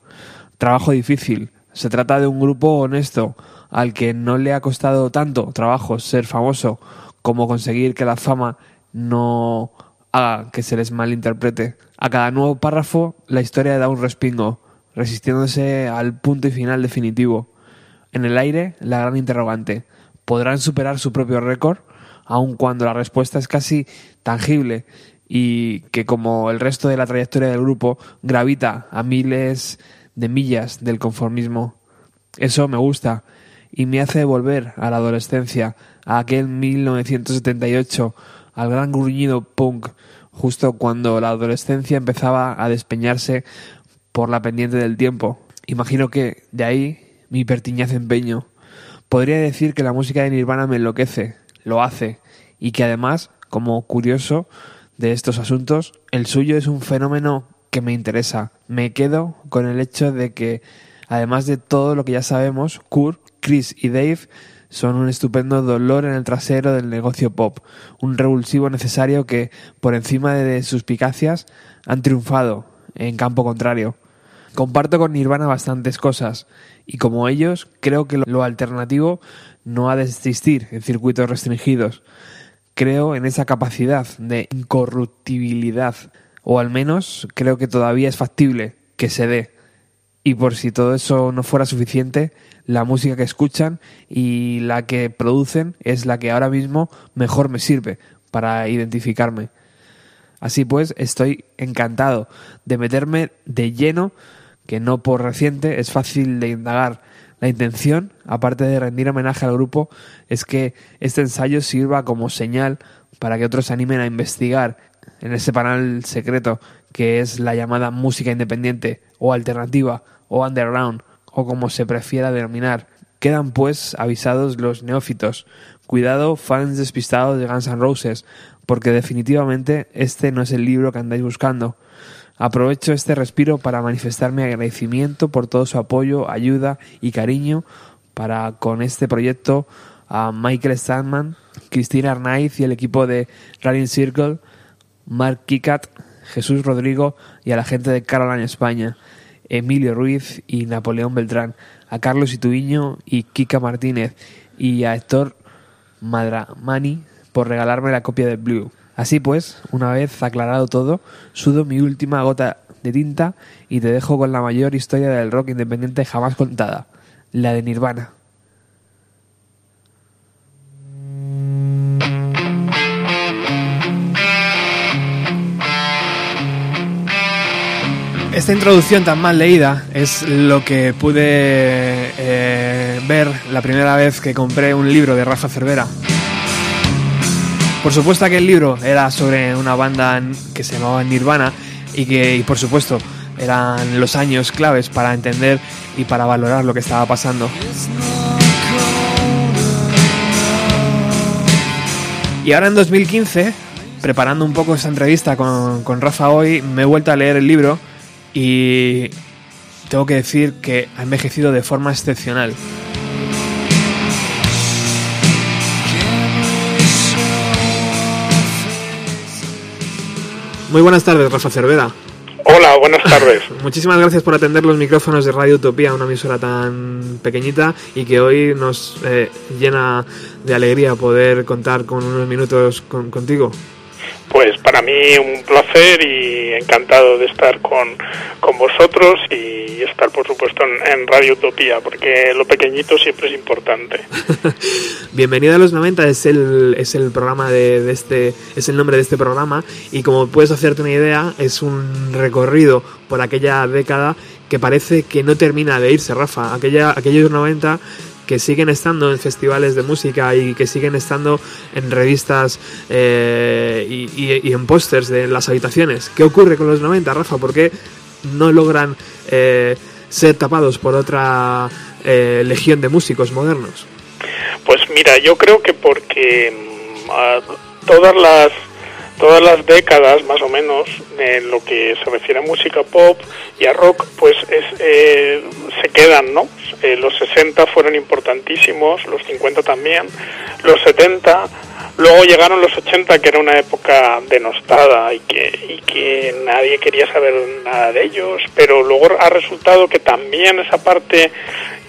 Trabajo difícil. Se trata de un grupo honesto, al que no le ha costado tanto trabajo ser famoso como conseguir que la fama no haga que se les malinterprete. A cada nuevo párrafo, la historia da un respingo, resistiéndose al punto y final definitivo. En el aire, la gran interrogante. ¿Podrán superar su propio récord? Aun cuando la respuesta es casi tangible y que como el resto de la trayectoria del grupo gravita a miles de millas del conformismo. Eso me gusta y me hace volver a la adolescencia, a aquel 1978, al gran gruñido punk, justo cuando la adolescencia empezaba a despeñarse por la pendiente del tiempo. Imagino que de ahí mi pertiñaz empeño. Podría decir que la música de Nirvana me enloquece, lo hace, y que además, como curioso de estos asuntos, el suyo es un fenómeno que me interesa. Me quedo con el hecho de que, además de todo lo que ya sabemos, Kurt, Chris y Dave son un estupendo dolor en el trasero del negocio pop, un revulsivo necesario que, por encima de suspicacias, han triunfado en campo contrario. Comparto con Nirvana bastantes cosas, y como ellos, creo que lo alternativo no ha de existir en circuitos restringidos. Creo en esa capacidad de incorruptibilidad, o al menos creo que todavía es factible que se dé. Y por si todo eso no fuera suficiente, la música que escuchan y la que producen es la que ahora mismo mejor me sirve para identificarme. Así pues, estoy encantado de meterme de lleno, que no por reciente es fácil de indagar. La intención, aparte de rendir homenaje al grupo, es que este ensayo sirva como señal para que otros se animen a investigar en ese panel secreto que es la llamada música independiente o alternativa o underground o como se prefiera denominar. Quedan pues avisados los neófitos. Cuidado, fans despistados de Guns N' Roses, porque definitivamente este no es el libro que andáis buscando. Aprovecho este respiro para manifestar mi agradecimiento por todo su apoyo, ayuda y cariño para con este proyecto a Michael Sandman, Cristina Arnaiz y el equipo de Running Circle, Mark Kikat, Jesús Rodrigo y a la gente de Caroline España, Emilio Ruiz y Napoleón Beltrán, a Carlos Ituiño y Kika Martínez y a Héctor Madramani por regalarme la copia de Blue. Así pues, una vez aclarado todo, sudo mi última gota de tinta y te dejo con la mayor historia del rock independiente jamás contada, la de Nirvana. Esta introducción tan mal leída es lo que pude eh, ver la primera vez que compré un libro de Rafa Cervera. Por supuesto que el libro era sobre una banda que se llamaba Nirvana y que, por supuesto, eran los años claves para entender y para valorar lo que estaba pasando. Y ahora en 2015, preparando un poco esta entrevista con, con Rafa hoy, me he vuelto a leer el libro y tengo que decir que ha envejecido de forma excepcional. Muy buenas tardes, Rafa Cervera. Hola, buenas tardes. Muchísimas gracias por atender los micrófonos de Radio Utopía, una emisora tan pequeñita y que hoy nos eh, llena de alegría poder contar con unos minutos con- contigo. Pues para mí un placer y encantado de estar con, con vosotros y estar, por supuesto, en, en Radio Utopía, porque lo pequeñito siempre es importante. Bienvenido a los 90 es el, es el programa de, de este es el nombre de este programa y como puedes hacerte una idea es un recorrido por aquella década que parece que no termina de irse Rafa aquella aquellos 90 que siguen estando en festivales de música y que siguen estando en revistas eh, y, en pósters de las habitaciones. ¿Qué ocurre con los 90, Rafa? ¿Por qué no logran eh, ser tapados por otra eh, legión de músicos modernos? Pues mira, yo creo que porque mm, todas las todas las décadas más o menos en lo que se refiere a música pop y a rock pues es, eh, se quedan no Eh, los 60 fueron importantísimos los 50 también los 70 luego llegaron los 80 que era una época denostada y que y que nadie quería saber nada de ellos pero luego ha resultado que también esa parte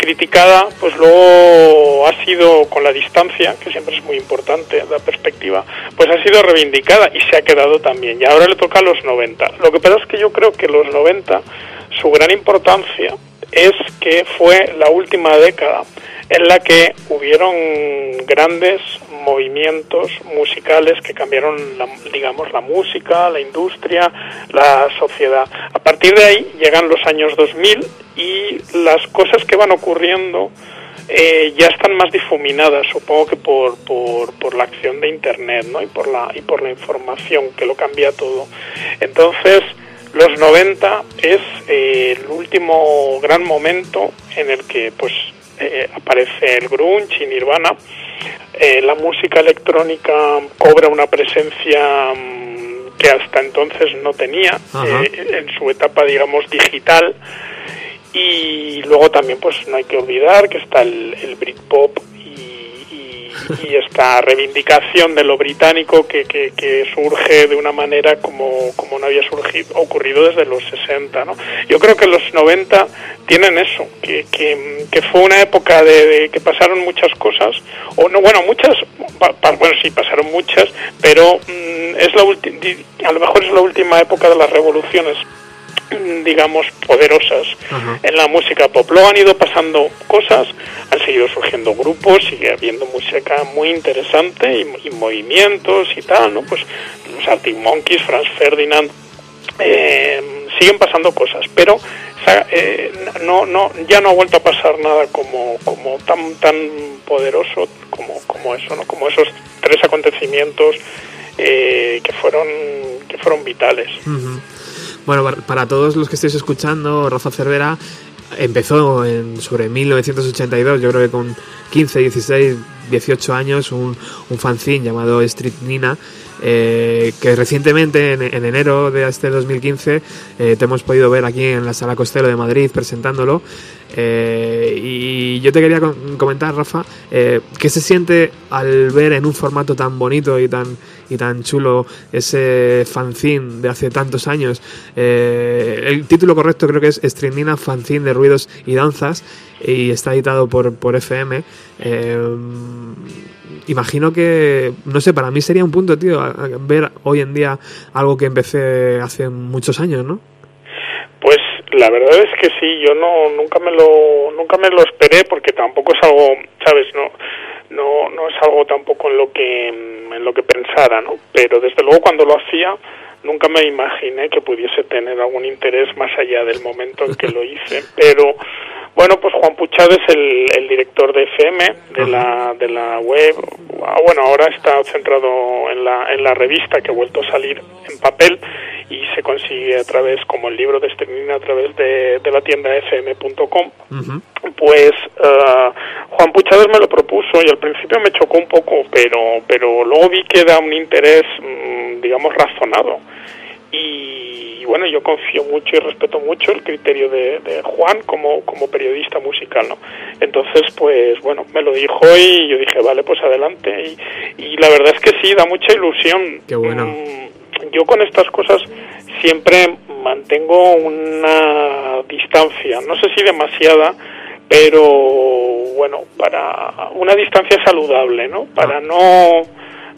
criticada, pues luego ha sido con la distancia, que siempre es muy importante la perspectiva, pues ha sido reivindicada y se ha quedado también. Y ahora le toca a los 90. Lo que pasa es que yo creo que los 90, su gran importancia es que fue la última década en la que hubieron grandes movimientos musicales que cambiaron, la, digamos, la música, la industria, la sociedad. A partir de ahí llegan los años 2000 y las cosas que van ocurriendo eh, ya están más difuminadas, supongo que por, por, por la acción de Internet ¿no? y, por la, y por la información que lo cambia todo. Entonces, los 90 es eh, el último gran momento en el que pues eh, aparece el grunge y Nirvana. Eh, la música electrónica cobra una presencia mm, que hasta entonces no tenía eh, en su etapa, digamos, digital. Y luego también, pues no hay que olvidar que está el, el Britpop y, esta reivindicación de lo británico que, que, que surge de una manera como, como no había surgido, ocurrido desde los 60. ¿no? Yo creo que los 90 tienen eso, que, que, fue una época de, de que pasaron muchas cosas, o no, bueno, muchas, pa- bueno, sí, pasaron muchas, pero mm, es la a lo mejor es la última época de las revoluciones digamos, poderosas en la música pop. Luego han ido pasando cosas, han seguido surgiendo grupos, sigue habiendo música muy interesante y, y movimientos y tal, ¿no? Pues los Arctic Monkeys, Franz Ferdinand, eh, siguen pasando cosas, pero eh, no, no, ya no ha vuelto a pasar nada como, como tan, tan poderoso como, como eso, ¿no? Como esos tres acontecimientos eh, que fueron que fueron vitales. Bueno, para, todos los que estéis escuchando, Rafa Cervera empezó en, sobre 1982, yo creo que con 15, 16, 18 años, un, un fanzine llamado Street Nina, eh, que recientemente, en, en enero de este 2015, eh, te hemos podido ver aquí en la Sala Costello de Madrid presentándolo. Eh, y yo te quería comentar, Rafa, eh, ¿qué se siente al ver en un formato tan bonito y tan, y tan chulo ese fanzine de hace tantos años? Eh, el título correcto creo que es Estrindina Fanzine de Ruidos y Danzas y está editado por, por FM. Eh, imagino que, no sé, para mí sería un punto, tío, a- ver hoy en día algo que empecé hace muchos años, ¿no? Pues la verdad es que sí, yo no nunca me lo nunca me lo esperé porque tampoco es algo, sabes, no no no es algo tampoco en lo que mm, en lo que pensara, ¿no? Pero desde luego cuando lo hacía nunca me imaginé que pudiese tener algún interés más allá del momento en que lo hice, pero bueno, pues Juan Puchado es el, el director de FM, de la, de la web. Ah, Bueno, ahora está centrado en la, en la revista que ha vuelto a salir en papel y se consigue a través, como el libro de Esternina, a través de, de la tienda fm.com. Pues eh, Juan Puchades me lo propuso y al principio me chocó un poco, pero, pero luego vi que era un interés, mm, digamos, razonado. Y bueno, yo confío mucho y respeto mucho el criterio de, de Juan como, como periodista musical, ¿no? Entonces, pues bueno, me lo dijo y yo dije, vale, pues adelante. Y, y la verdad es que sí, da mucha ilusión. Qué bueno. Mm, Yo con estas cosas siempre mantengo una distancia, no sé si demasiada, pero bueno, para una distancia saludable, ¿no? Para no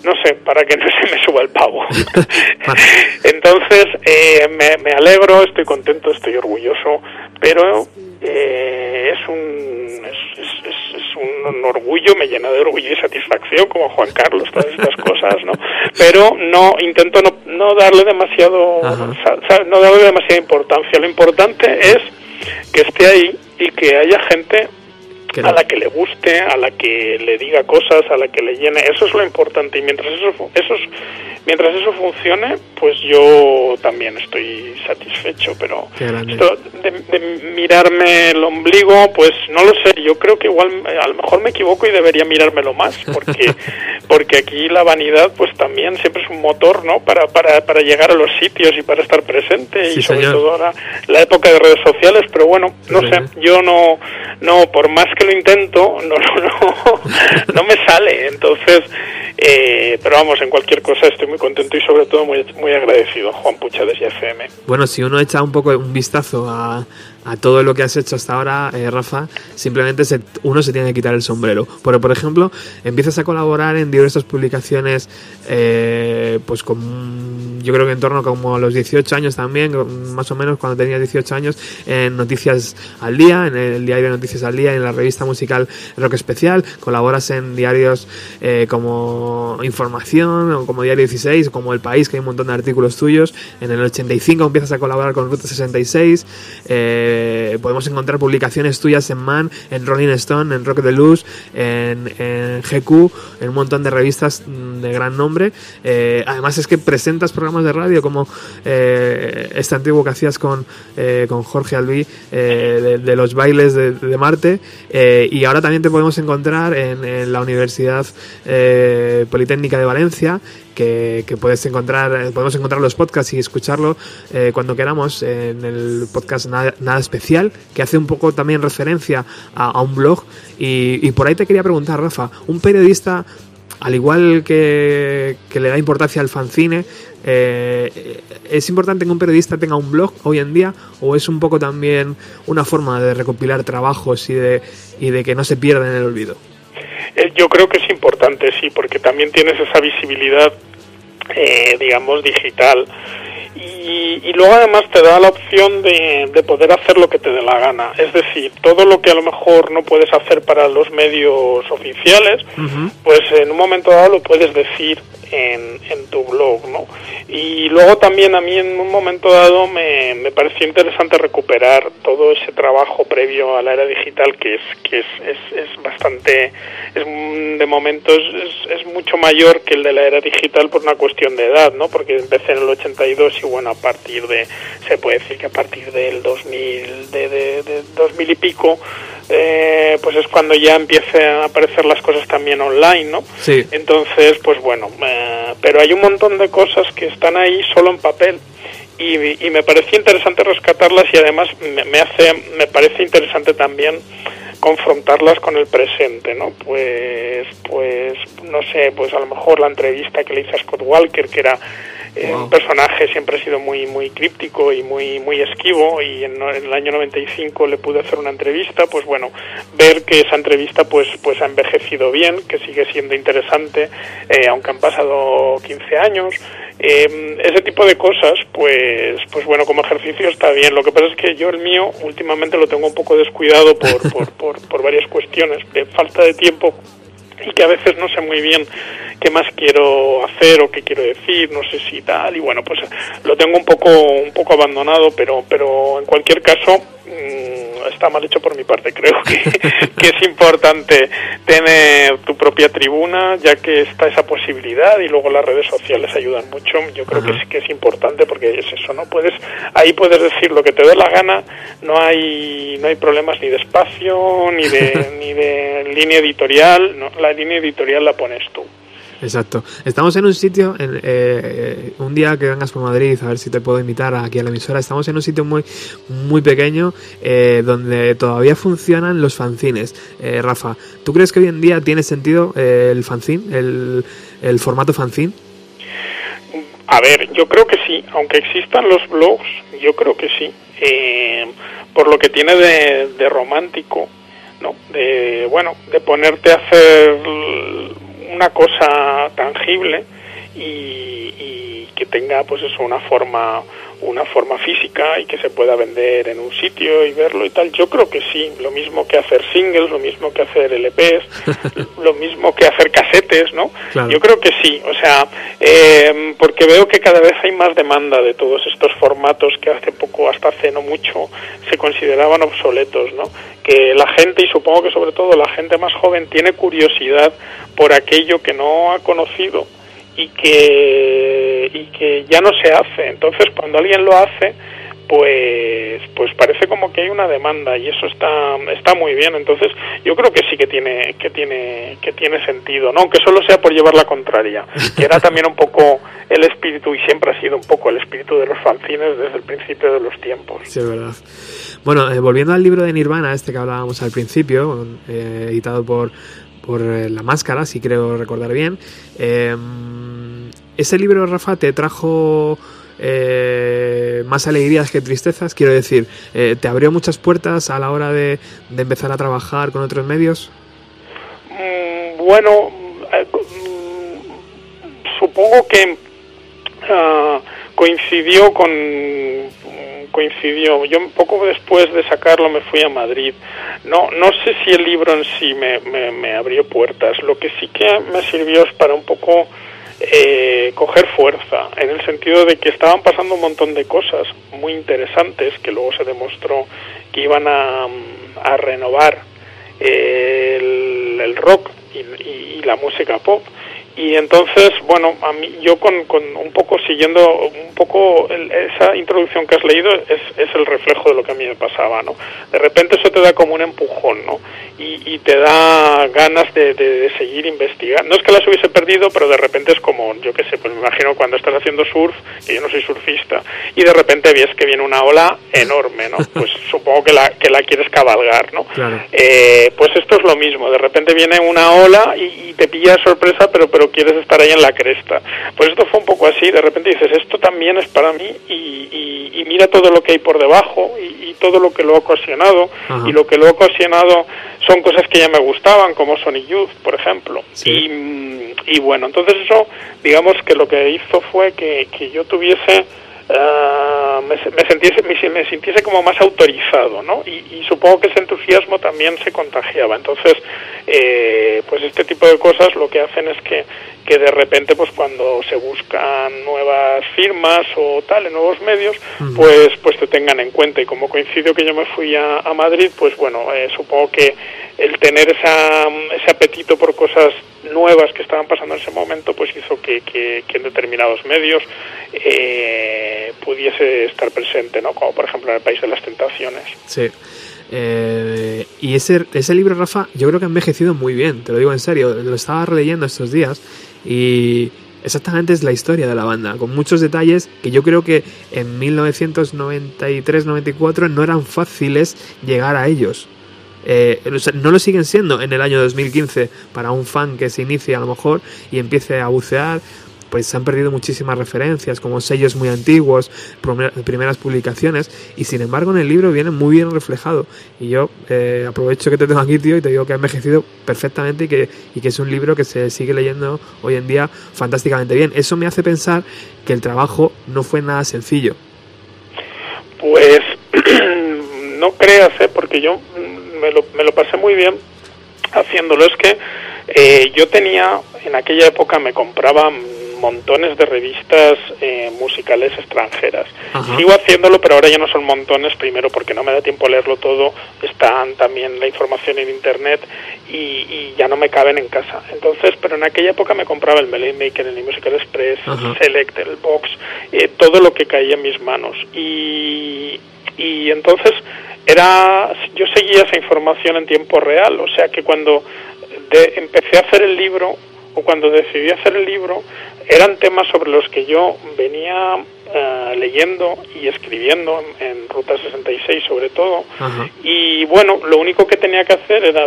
no sé, para que no se me suba el pavo. Entonces, eh, me, me, alegro, estoy contento, estoy orgulloso, pero eh, es un es, es, es, un, orgullo, me llena de orgullo y satisfacción, como Juan Carlos, todas estas cosas, ¿no? Pero no intento no, no darle demasiado, no darle demasiada importancia. Lo importante es que esté ahí y que haya gente a la que le guste, a la que le diga cosas, a la que le llene. Eso es lo importante. Y mientras eso, eso mientras eso funcione, pues yo también estoy satisfecho. Pero esto de, mirarme el ombligo, pues no lo sé. Yo creo que igual a lo mejor me equivoco y debería mirármelo más, porque porque aquí la vanidad, pues también siempre es un motor, ¿no? Para para, para llegar a los sitios y para estar presente y sobre todo ahora la época de redes sociales. Pero bueno, no sé. Yo no no por más que lo intento, no, no, no, no me sale. Entonces, eh, pero vamos, en cualquier cosa estoy muy contento y sobre todo muy, muy agradecido, Juan Pucha de FM. Bueno, si uno echa un poco un vistazo a, a todo lo que has hecho hasta ahora, eh, Rafa, simplemente se, uno se tiene que quitar el sombrero. Pero, por ejemplo, empiezas a colaborar en diversas publicaciones, eh, pues con, yo creo que en torno a los 18 años también, más o menos cuando tenía 18 años, en Noticias al Día, en el diario Noticias al Día, en la revista musical Rock Especial, colaboras en diarios eh, como Información, o como Diario 16, o como El País, que hay un montón de artículos tuyos. En el 85 empiezas a colaborar con Ruta 66. Eh, eh, podemos encontrar publicaciones tuyas en Man, en Rolling Stone, en Rock de Luz, en, GQ, en un montón de revistas mm, de gran nombre. Eh, además es que presentas programas de radio como eh, este antiguo que hacías con, con Jorge Albi de, los bailes de, Marte y ahora también te podemos encontrar en la Universidad Politécnica de Valencia que, puedes encontrar, eh, podemos encontrar los podcasts y escucharlo eh, cuando queramos en el podcast nada, Especial, que hace un poco también referencia a, un blog. Y, por ahí te quería preguntar, Rafa, un periodista, al igual que, le da importancia al fanzine, eh, ¿es importante que un periodista tenga un blog hoy en día o es un poco también una forma de recopilar trabajos y de, y de que no se pierda en el olvido? Eh, yo creo que es importante, sí, porque también tienes esa visibilidad, eh, digamos, digital. Y, y, luego además te da la opción de, de, poder hacer lo que te dé la gana. Es decir, todo lo que a lo mejor no puedes hacer para los medios oficiales, pues en un momento dado lo puedes decir en, en, tu blog, ¿no? Y luego también a mí en un momento dado me, me pareció interesante recuperar todo ese trabajo previo a la era digital que es que es, es, es bastante, es, de momento es, es, mucho mayor que el de la era digital por una cuestión de edad, ¿no? Porque empecé en el 82 y bueno, a partir de, se puede decir que a partir del 2000, de, de, de 2000 y pico, eh, pues es cuando ya empiezan a aparecer las cosas también online, ¿no? Sí. Entonces, pues bueno, eh, pero hay un montón de cosas que están ahí solo en papel y, y me parecía interesante rescatarlas y además me, me, hace, me parece interesante también confrontarlas con el presente, ¿no? Pues, pues, no sé, pues a lo mejor la entrevista que le hice a Scott Walker, que era eh, un personaje siempre ha sido muy muy críptico y muy muy esquivo y en, el año 95 le pude hacer una entrevista pues bueno ver que esa entrevista pues pues ha envejecido bien que sigue siendo interesante eh, aunque han pasado 15 años. Eh, ese tipo de cosas pues pues bueno como ejercicio está bien. Lo que pasa es que yo el mío últimamente lo tengo un poco descuidado por, por, por, por varias cuestiones de falta de tiempo y que a veces no sé muy bien qué más quiero hacer o qué quiero decir, no sé si tal, y bueno, pues lo tengo un poco, un poco abandonado, pero, pero en cualquier caso, mmm, está mal hecho por mi parte, creo que, que, es importante tener tu propia tribuna, ya que está esa posibilidad, y luego las redes sociales ayudan mucho, yo creo que sí que es importante, porque es eso, ¿no? Puedes, ahí puedes decir lo que te dé la gana, no hay, no hay problemas ni de espacio, ni de, ni de línea editorial, ¿no? la línea editorial la pones tú. Exacto. Estamos en un sitio, en, eh, un día que vengas por Madrid, a ver si te puedo invitar aquí a la emisora, estamos en un sitio muy, muy pequeño eh, donde todavía funcionan los fanzines. Eh, Rafa, ¿tú crees que hoy en día tiene sentido el fanzine, el, formato fanzine? A ver, yo creo que sí, aunque existan los blogs, yo creo que sí. por lo que tiene de, de romántico, ¿no? De, bueno, de ponerte a hacer una cosa tangible y, y que tenga pues eso una forma una forma física y que se pueda vender en un sitio y verlo y tal. Yo creo que sí, lo mismo que hacer singles, lo mismo que hacer LPs, lo mismo que hacer casetes, ¿no? Claro. Yo creo que sí, o sea, eh, porque veo que cada vez hay más demanda de todos estos formatos que hace poco, hasta hace no mucho, se consideraban obsoletos, ¿no? Que la gente, y supongo que sobre todo la gente más joven, tiene curiosidad por aquello que no ha conocido y que y que ya no se hace entonces cuando alguien lo hace pues pues parece como que hay una demanda y eso está está muy bien entonces yo creo que sí que tiene que tiene que tiene sentido no aunque solo sea por llevar la contraria que era también un poco el espíritu y siempre ha sido un poco el espíritu de los fanzines desde el principio de los tiempos Sí, es verdad. Bueno, eh, volviendo al libro de Nirvana, este que hablábamos al principio, eh, editado por, por eh, La Máscara, si creo recordar bien. eh, ese libro, Rafa, te trajo eh, más alegrías que tristezas. Quiero decir, eh, ¿te abrió muchas puertas a la hora de, de empezar a trabajar con otros medios? Mm, bueno, eh, supongo que ah, coincidió con coincidió yo poco después de sacarlo me fui a Madrid no no sé si el libro en sí me, me, me abrió puertas lo que sí que me sirvió es para un poco eh, coger fuerza en el sentido de que estaban pasando un montón de cosas muy interesantes que luego se demostró que iban a, a renovar eh, el, el rock y, la música pop y entonces bueno a mí yo con, con un poco siguiendo un poco el- esa introducción que has leído es, es el reflejo de lo que a mí me pasaba no de repente eso te da como un empujón no y, y te da ganas de, de- de seguir investigando. No es que las hubiese perdido pero de repente es como yo qué sé pues me imagino cuando estás haciendo surf que yo no soy surfista y de repente ves que viene una ola enorme no pues supongo que la que la quieres cabalgar no Claro. eh, pues esto es lo mismo, de repente viene una ola y, y te pilla de sorpresa, pero, pero quieres estar ahí en la cresta. Pues esto fue un poco así, de repente dices, esto también es para mí y, y- y mira todo lo que hay por debajo y, y todo lo que lo ha ocasionado Ajá. y lo que lo ha ocasionado son cosas que ya me gustaban, como Sonic Youth, por ejemplo. Sí. Y, y bueno, entonces eso, digamos que lo que hizo fue que, que yo tuviese ah, me, me, sintiese, me, me sintiese como más autorizado, ¿no? Y, y supongo que ese entusiasmo también se contagiaba. Entonces, eh, pues este tipo de cosas lo que hacen es que, que de repente, pues cuando se buscan nuevas firmas o tal, en nuevos medios, pues, pues te tengan en cuenta. Y como coincidió que yo me fui a, a Madrid, pues bueno, eh, supongo que el tener esa, ese apetito por cosas nuevas que estaban pasando en ese momento, pues hizo que, que, que en determinados medios eh, pudiese estar presente, ¿no? Como por ejemplo en el País de las Tentaciones. Sí. Eh, y ese, ese libro, Rafa, yo creo que ha envejecido muy bien, te lo digo en serio. Lo estaba releyendo estos días y exactamente es la historia de la banda, con muchos detalles que yo creo que en 1993-94 no eran fáciles llegar a ellos. Eh, no lo siguen siendo en el año 2015 para un fan que se inicie a lo mejor y empiece a bucear pues se han perdido muchísimas referencias, como sellos muy antiguos, primer- primeras publicaciones, y sin embargo en el libro viene muy bien reflejado. Y yo eh, aprovecho que te tengo aquí, tío, y te digo que ha envejecido perfectamente y que, y que es un libro que se sigue leyendo hoy en día fantásticamente bien. Eso me hace pensar que el trabajo no fue nada sencillo. Pues no creas, ¿eh? porque yo me lo, me lo pasé muy bien haciéndolo. Es que eh, yo tenía, en aquella época me compraba montones de revistas eh, musicales extranjeras. Ajá. Sigo haciéndolo, pero ahora ya no son montones, primero porque no me da tiempo a leerlo todo, están también la información en internet y, y ya no me caben en casa. Entonces, pero en aquella época me compraba el Melody Maker, el Musical Express, Ajá. el Select, el Box, eh, todo lo que caía en mis manos. Y, y entonces era yo seguía esa información en tiempo real, o sea que cuando de- empecé a hacer el libro o cuando decidí hacer el libro eran temas sobre los que yo venía eh, leyendo y escribiendo en, en Ruta 66 sobre todo Ajá. y bueno, lo único que tenía que hacer era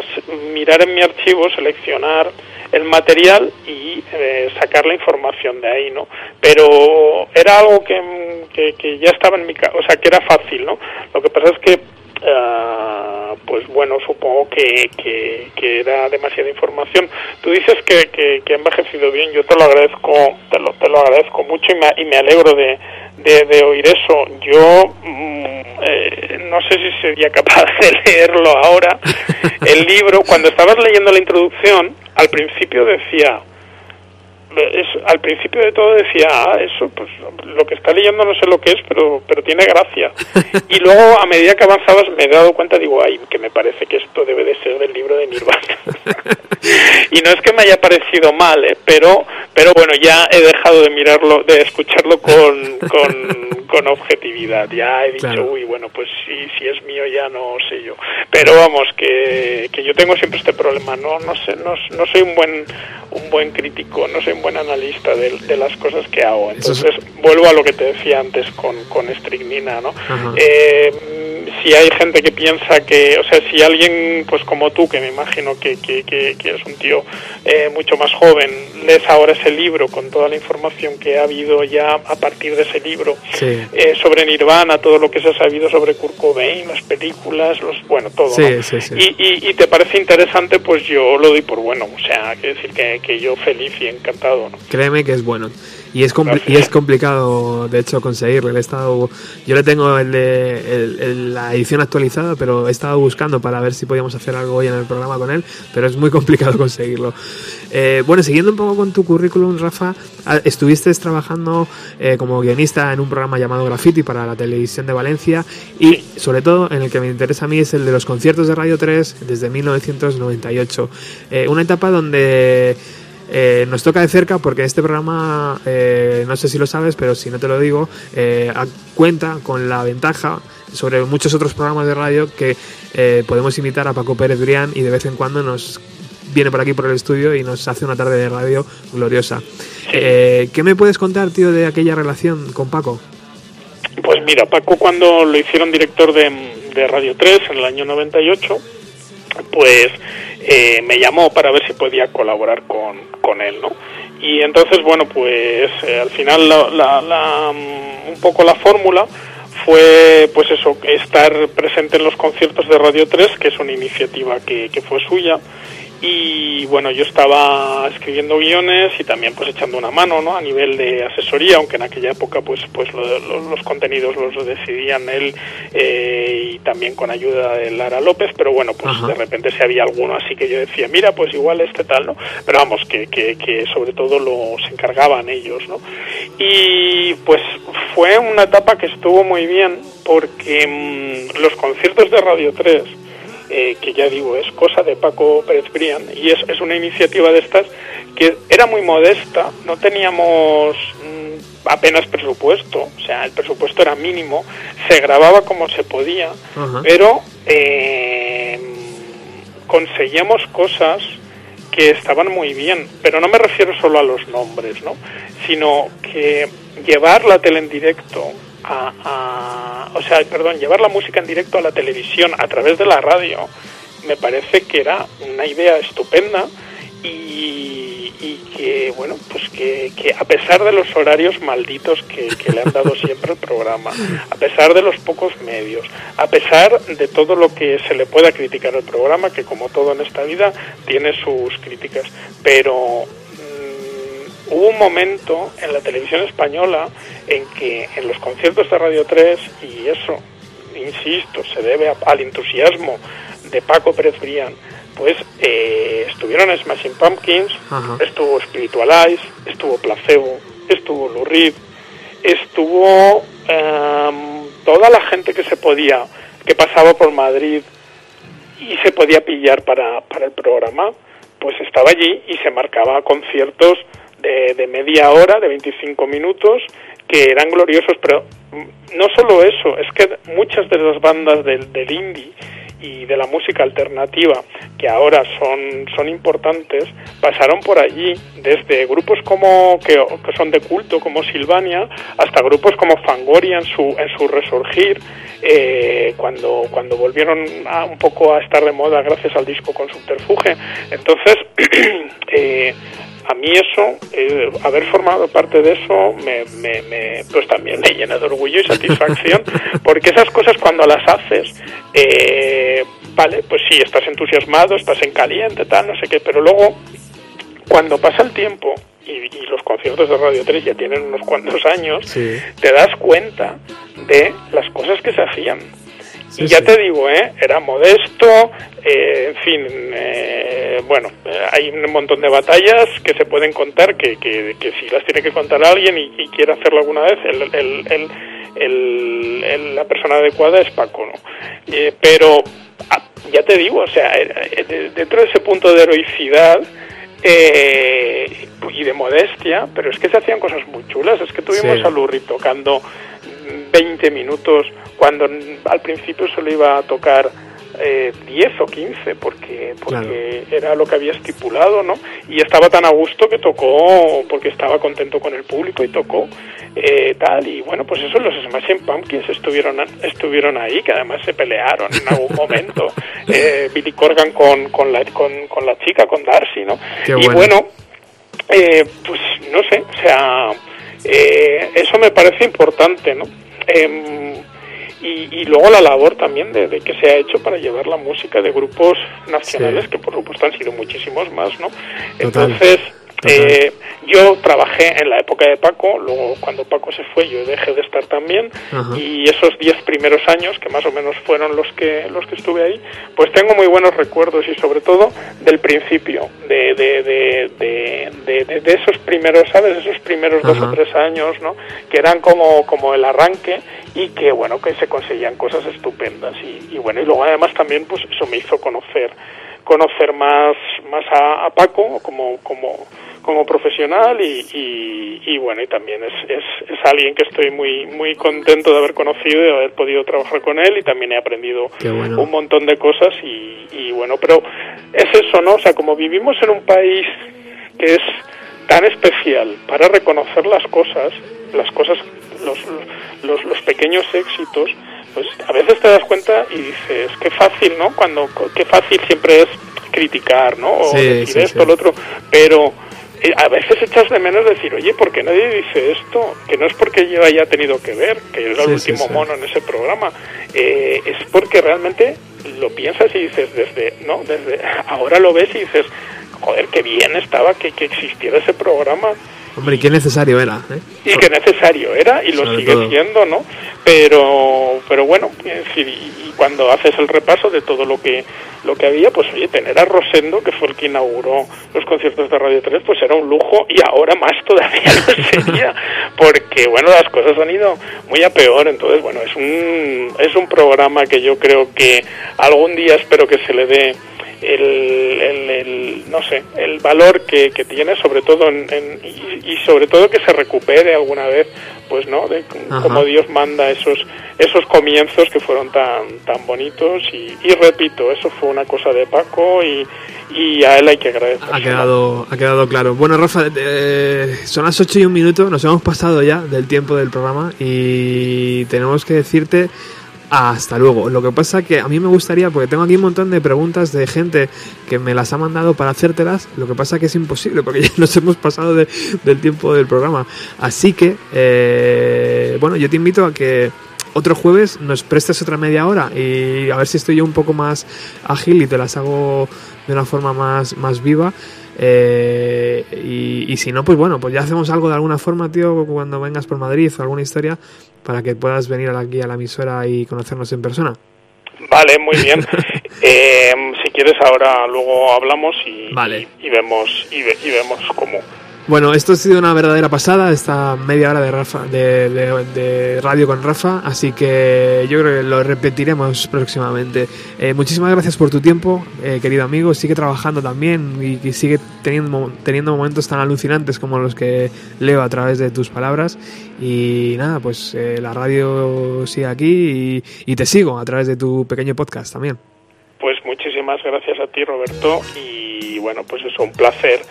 mirar en mi archivo, seleccionar el material y eh, sacar la información de ahí, ¿no? Pero era algo que, que, que ya estaba en mi casa, o sea, que era fácil, ¿no? Lo que pasa es que, ah, pues bueno, supongo que, que, que era demasiada información. Tú dices que, que, que ha envejecido bien, yo te lo agradezco, te lo, te lo agradezco mucho y me, y me alegro de, de, de oír eso. Yo mm, eh, no sé si sería capaz de leerlo ahora. El libro, cuando estabas leyendo la introducción, al principio decía, es, al principio de todo decía, ah, eso, pues lo que está leyendo no sé lo que es, pero, pero tiene gracia. Y luego, a medida que avanzabas, me he dado cuenta, digo, ay, que me parece que esto debe de ser del libro de Nirvana. y no es que me haya parecido mal, ¿eh? pero, pero bueno, ya he dejado de mirarlo, de escucharlo con, con, con objetividad. Ya he dicho, Claro. uy, bueno, pues si, si es mío ya no sé yo. Pero vamos, que, que yo tengo siempre este problema, no, no sé, no, no soy un buen, un buen crítico, no soy un buen analista de, de las cosas que hago. Es- Entonces, vuelvo a lo que te decía antes con, con estricnina, ¿no? Eh, si hay gente que piensa que, o sea, si alguien, pues como tú, que me imagino que, que, que, que es un tío eh, mucho más joven, lees ahora ese libro con toda la información que ha habido ya a partir de ese libro Sí. eh, sobre Nirvana, todo lo que se ha sabido sobre Kurt Cobain, las películas, los, bueno, todo. Sí, ¿no? sí, sí. Y, y, y te parece interesante, pues yo lo doy por bueno, o sea, quiero decir que, que yo feliz y encantado, ¿no? Créeme que es bueno. Y es, y es complicado, de hecho, conseguirlo. He estado, yo le tengo el de, el- el- la edición actualizada, pero he estado buscando para ver si podíamos hacer algo hoy en el programa con él, pero es muy complicado conseguirlo. Eh, bueno, siguiendo un poco con tu currículum, Rafa, ah, estuviste trabajando eh, como guionista en un programa llamado Graffiti para la televisión de Valencia y, sobre todo, en el que me interesa a mí es el de los conciertos de Radio 3 desde 1998. Eh, una etapa donde eh, nos toca de cerca porque este programa, eh, no sé si lo sabes, pero si no te lo digo, eh, cuenta con la ventaja sobre muchos otros programas de radio que eh, podemos invitar a Paco Pérez Brián y de vez en cuando nos viene por aquí por el estudio y nos hace una tarde de radio gloriosa. Eh, ¿Qué me puedes contar, tío, de aquella relación con Paco? Pues mira, Paco cuando lo hicieron director de, de Radio 3 en el año 98, pues eh, me llamó para ver si podía colaborar con, con él, ¿no? Y entonces, bueno, pues eh, al final la, la- la, mm, un poco la fórmula fue, pues eso, estar presente en los conciertos de Radio 3, que es una iniciativa que, que fue suya, y bueno yo estaba escribiendo guiones y también pues echando una mano no a nivel de asesoría aunque en aquella época pues pues lo- lo- los contenidos los decidían él eh, y también con ayuda de Lara López pero bueno pues Ajá. de repente si había alguno así que yo decía mira pues igual este tal no pero vamos que, que, que sobre todo lo se encargaban ellos no y pues fue una etapa que estuvo muy bien porque mm, los conciertos de Radio 3 eh, que ya digo, es cosa de Paco Pérez Brián, y es, es una iniciativa de estas que era muy modesta, no teníamos mm, apenas presupuesto, o sea, el presupuesto era mínimo, se grababa como se podía, pero eh, conseguíamos cosas que estaban muy bien, pero no me refiero solo a los nombres, ¿no? sino que llevar la tele en directo a, a- o sea, perdón, llevar la música en directo a la televisión a través de la radio, me parece que era una idea estupenda y, y que, bueno, pues que, que a pesar de los horarios malditos que, que le han dado siempre al programa, a pesar de los pocos medios, a pesar de todo lo que se le pueda criticar al programa, que como todo en esta vida tiene sus críticas, pero hubo un momento en la televisión española en que en los conciertos de Radio 3, y eso, insisto, se debe a- al entusiasmo de Paco Pérez Brián, pues eh, estuvieron Smashing Pumpkins, Ajá. estuvo Spiritualize, estuvo Placebo, estuvo Lou Reed, estuvo em, toda la gente que se podía, que pasaba por Madrid y se podía pillar para, para el programa, pues estaba allí y se marcaba conciertos de, de media hora, de 25 minutos, que eran gloriosos, pero no solo eso, es que muchas de las bandas del, del indie y de la música alternativa que ahora son, son importantes pasaron por allí desde grupos como que, que son de culto como Silvania hasta grupos como Fangoria en su en su resurgir eh, cuando cuando volvieron a, un poco a estar de moda gracias al disco con Subterfuge. Entonces eh, a mí eso, eh, haber formado parte de eso, me, me, me- pues también me llena de orgullo y satisfacción, porque esas cosas cuando las haces, eh, vale, pues sí, estás entusiasmado, estás en caliente, tal, no sé qué, pero luego, cuando pasa el tiempo y, y los conciertos de Radio 3 ya tienen unos cuantos años, Sí. te das cuenta de las cosas que se hacían. Sí, y ya sí. te digo, ¿eh? era modesto, eh, en fin, eh, bueno, eh, hay un montón de batallas que se pueden contar, que, que, que si las tiene que contar alguien y, y quiere hacerlo alguna vez, el, el- el- el- el- la persona adecuada es Paco, ¿no? Eh, pero ah, ya te digo, o sea, eh, eh, de- dentro de ese punto de heroicidad, eh, y de modestia, pero es que se hacían cosas muy chulas. Es que tuvimos Sí. a Lurri tocando mm, 20 minutos cuando al principio solo iba a tocar eh, 10 o 15 porque porque era lo que había estipulado, ¿no? Y estaba tan a gusto que tocó porque estaba contento con el público y tocó eh, tal y bueno, pues eso los Smashing Pumpkins estuvieron estuvieron ahí, que además se pelearon en algún momento. Eh, Billy Corgan con con la con, con la chica, con Darcy, ¿no? Qué y bueno. bueno, eh, pues no sé, o sea, eh, eso me parece importante, ¿no? Y, y luego la labor también de, de que se ha hecho para llevar la música de grupos nacionales, Sí. que por supuesto han sido muchísimos más, ¿no? Total, Entonces. Eh, yo trabajé en la época de Paco, luego cuando Paco se fue yo dejé de estar también, Ajá. y esos diez primeros años, que más o menos fueron los que, los que estuve ahí, pues tengo muy buenos recuerdos y sobre todo del principio, de, de, de, de, esos primeros, ¿sabes? Esos primeros dos o tres años, ¿no? Que eran como, como el arranque y que, bueno, que se conseguían cosas estupendas. Y, y bueno, y luego además también, pues eso me hizo conocer conocer más más a, a Paco como como como profesional y, y, y bueno y también es, es, es alguien que estoy muy muy contento de haber conocido y de haber podido trabajar con él y también he aprendido bueno. un montón de cosas y, y bueno pero es eso no o sea como vivimos en un país que es tan especial para reconocer las cosas las cosas los, los, los pequeños éxitos pues a veces te das cuenta y dices qué fácil no cuando qué fácil siempre es criticar no o Sí, decir sí, esto sí. lo otro pero a veces echas de menos decir, oye, ¿por qué nadie dice esto? Que no es porque yo haya tenido que ver, que era el Sí, sí, último sí. mono en ese programa, eh, es porque realmente lo piensas y dices, desde, no, desde ahora lo ves y dices, joder, qué bien estaba que, que existiera ese programa Hombre, y qué necesario era, ¿eh? y que necesario era y lo Sobre sigue todo. siendo, ¿no? Pero, pero bueno, decir, y y cuando haces el repaso de todo lo que lo que había, pues oye, tener a Rosendo, que fue el que inauguró los conciertos de Radio 3, pues era un lujo y ahora más todavía lo sería, porque bueno, las cosas han ido muy a peor, entonces bueno, es un es un programa que yo creo que algún día espero que se le dé el, el- el- no sé el valor que, que tiene sobre todo en, en- y, y sobre todo que se recupere alguna vez pues no de Ajá. como Dios manda esos esos comienzos que fueron tan tan bonitos y, y repito eso fue una cosa de Paco y, y a él hay que agradecer Ha quedado, ha quedado claro. Bueno, Rafa, eh, son las 8 y un minuto, nos hemos pasado ya del tiempo del programa y tenemos que decirte hasta luego. Lo que pasa que a mí me gustaría, porque tengo aquí un montón de preguntas de gente que me las ha mandado para hacértelas, lo que pasa que es imposible porque ya nos hemos pasado de- del tiempo del programa. Así que, eh, bueno, yo te invito a que otro jueves nos prestes otra media hora y a ver si estoy yo un poco más ágil y te las hago de una forma más, más viva. Eh, y, y si no, pues bueno, pues ya hacemos algo de alguna forma, tío, cuando vengas por Madrid o alguna historia para que puedas venir aquí a la emisora y conocernos en persona. vale muy bien Eh, si quieres ahora luego hablamos y, Vale. y, y vemos y, y vemos cómo Bueno, esto ha sido una verdadera pasada, esta media hora de, Rafa, de, radio con Rafa, así que yo creo que lo repetiremos próximamente. Eh, muchísimas gracias por tu tiempo, eh, querido amigo. Sigue trabajando también y, y sigue teniendo, teniendo momentos tan alucinantes como los que leo a través de tus palabras. Y nada, pues eh, la radio sigue aquí y, y te sigo a través de tu pequeño podcast también. Pues muchísimas gracias a ti, Roberto, y bueno, pues es un placer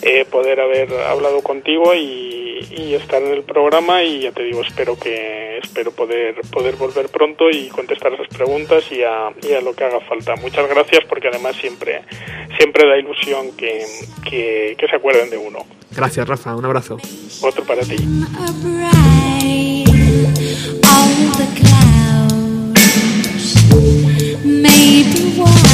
eh, poder haber hablado contigo y, y estar en el programa y ya te digo, espero que espero poder poder volver pronto y contestar esas preguntas y a, y a lo que haga falta. Muchas gracias porque además siempre siempre da ilusión que, que, que se acuerden de uno. Gracias, Rafa. Un abrazo. Otro para ti. maybe one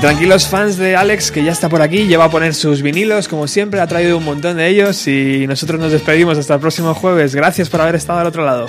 Tranquilos fans de Alex, que ya está por aquí, lleva a poner sus vinilos, como siempre, ha traído un montón de ellos y nosotros nos despedimos hasta el próximo jueves. Gracias por haber estado al otro lado.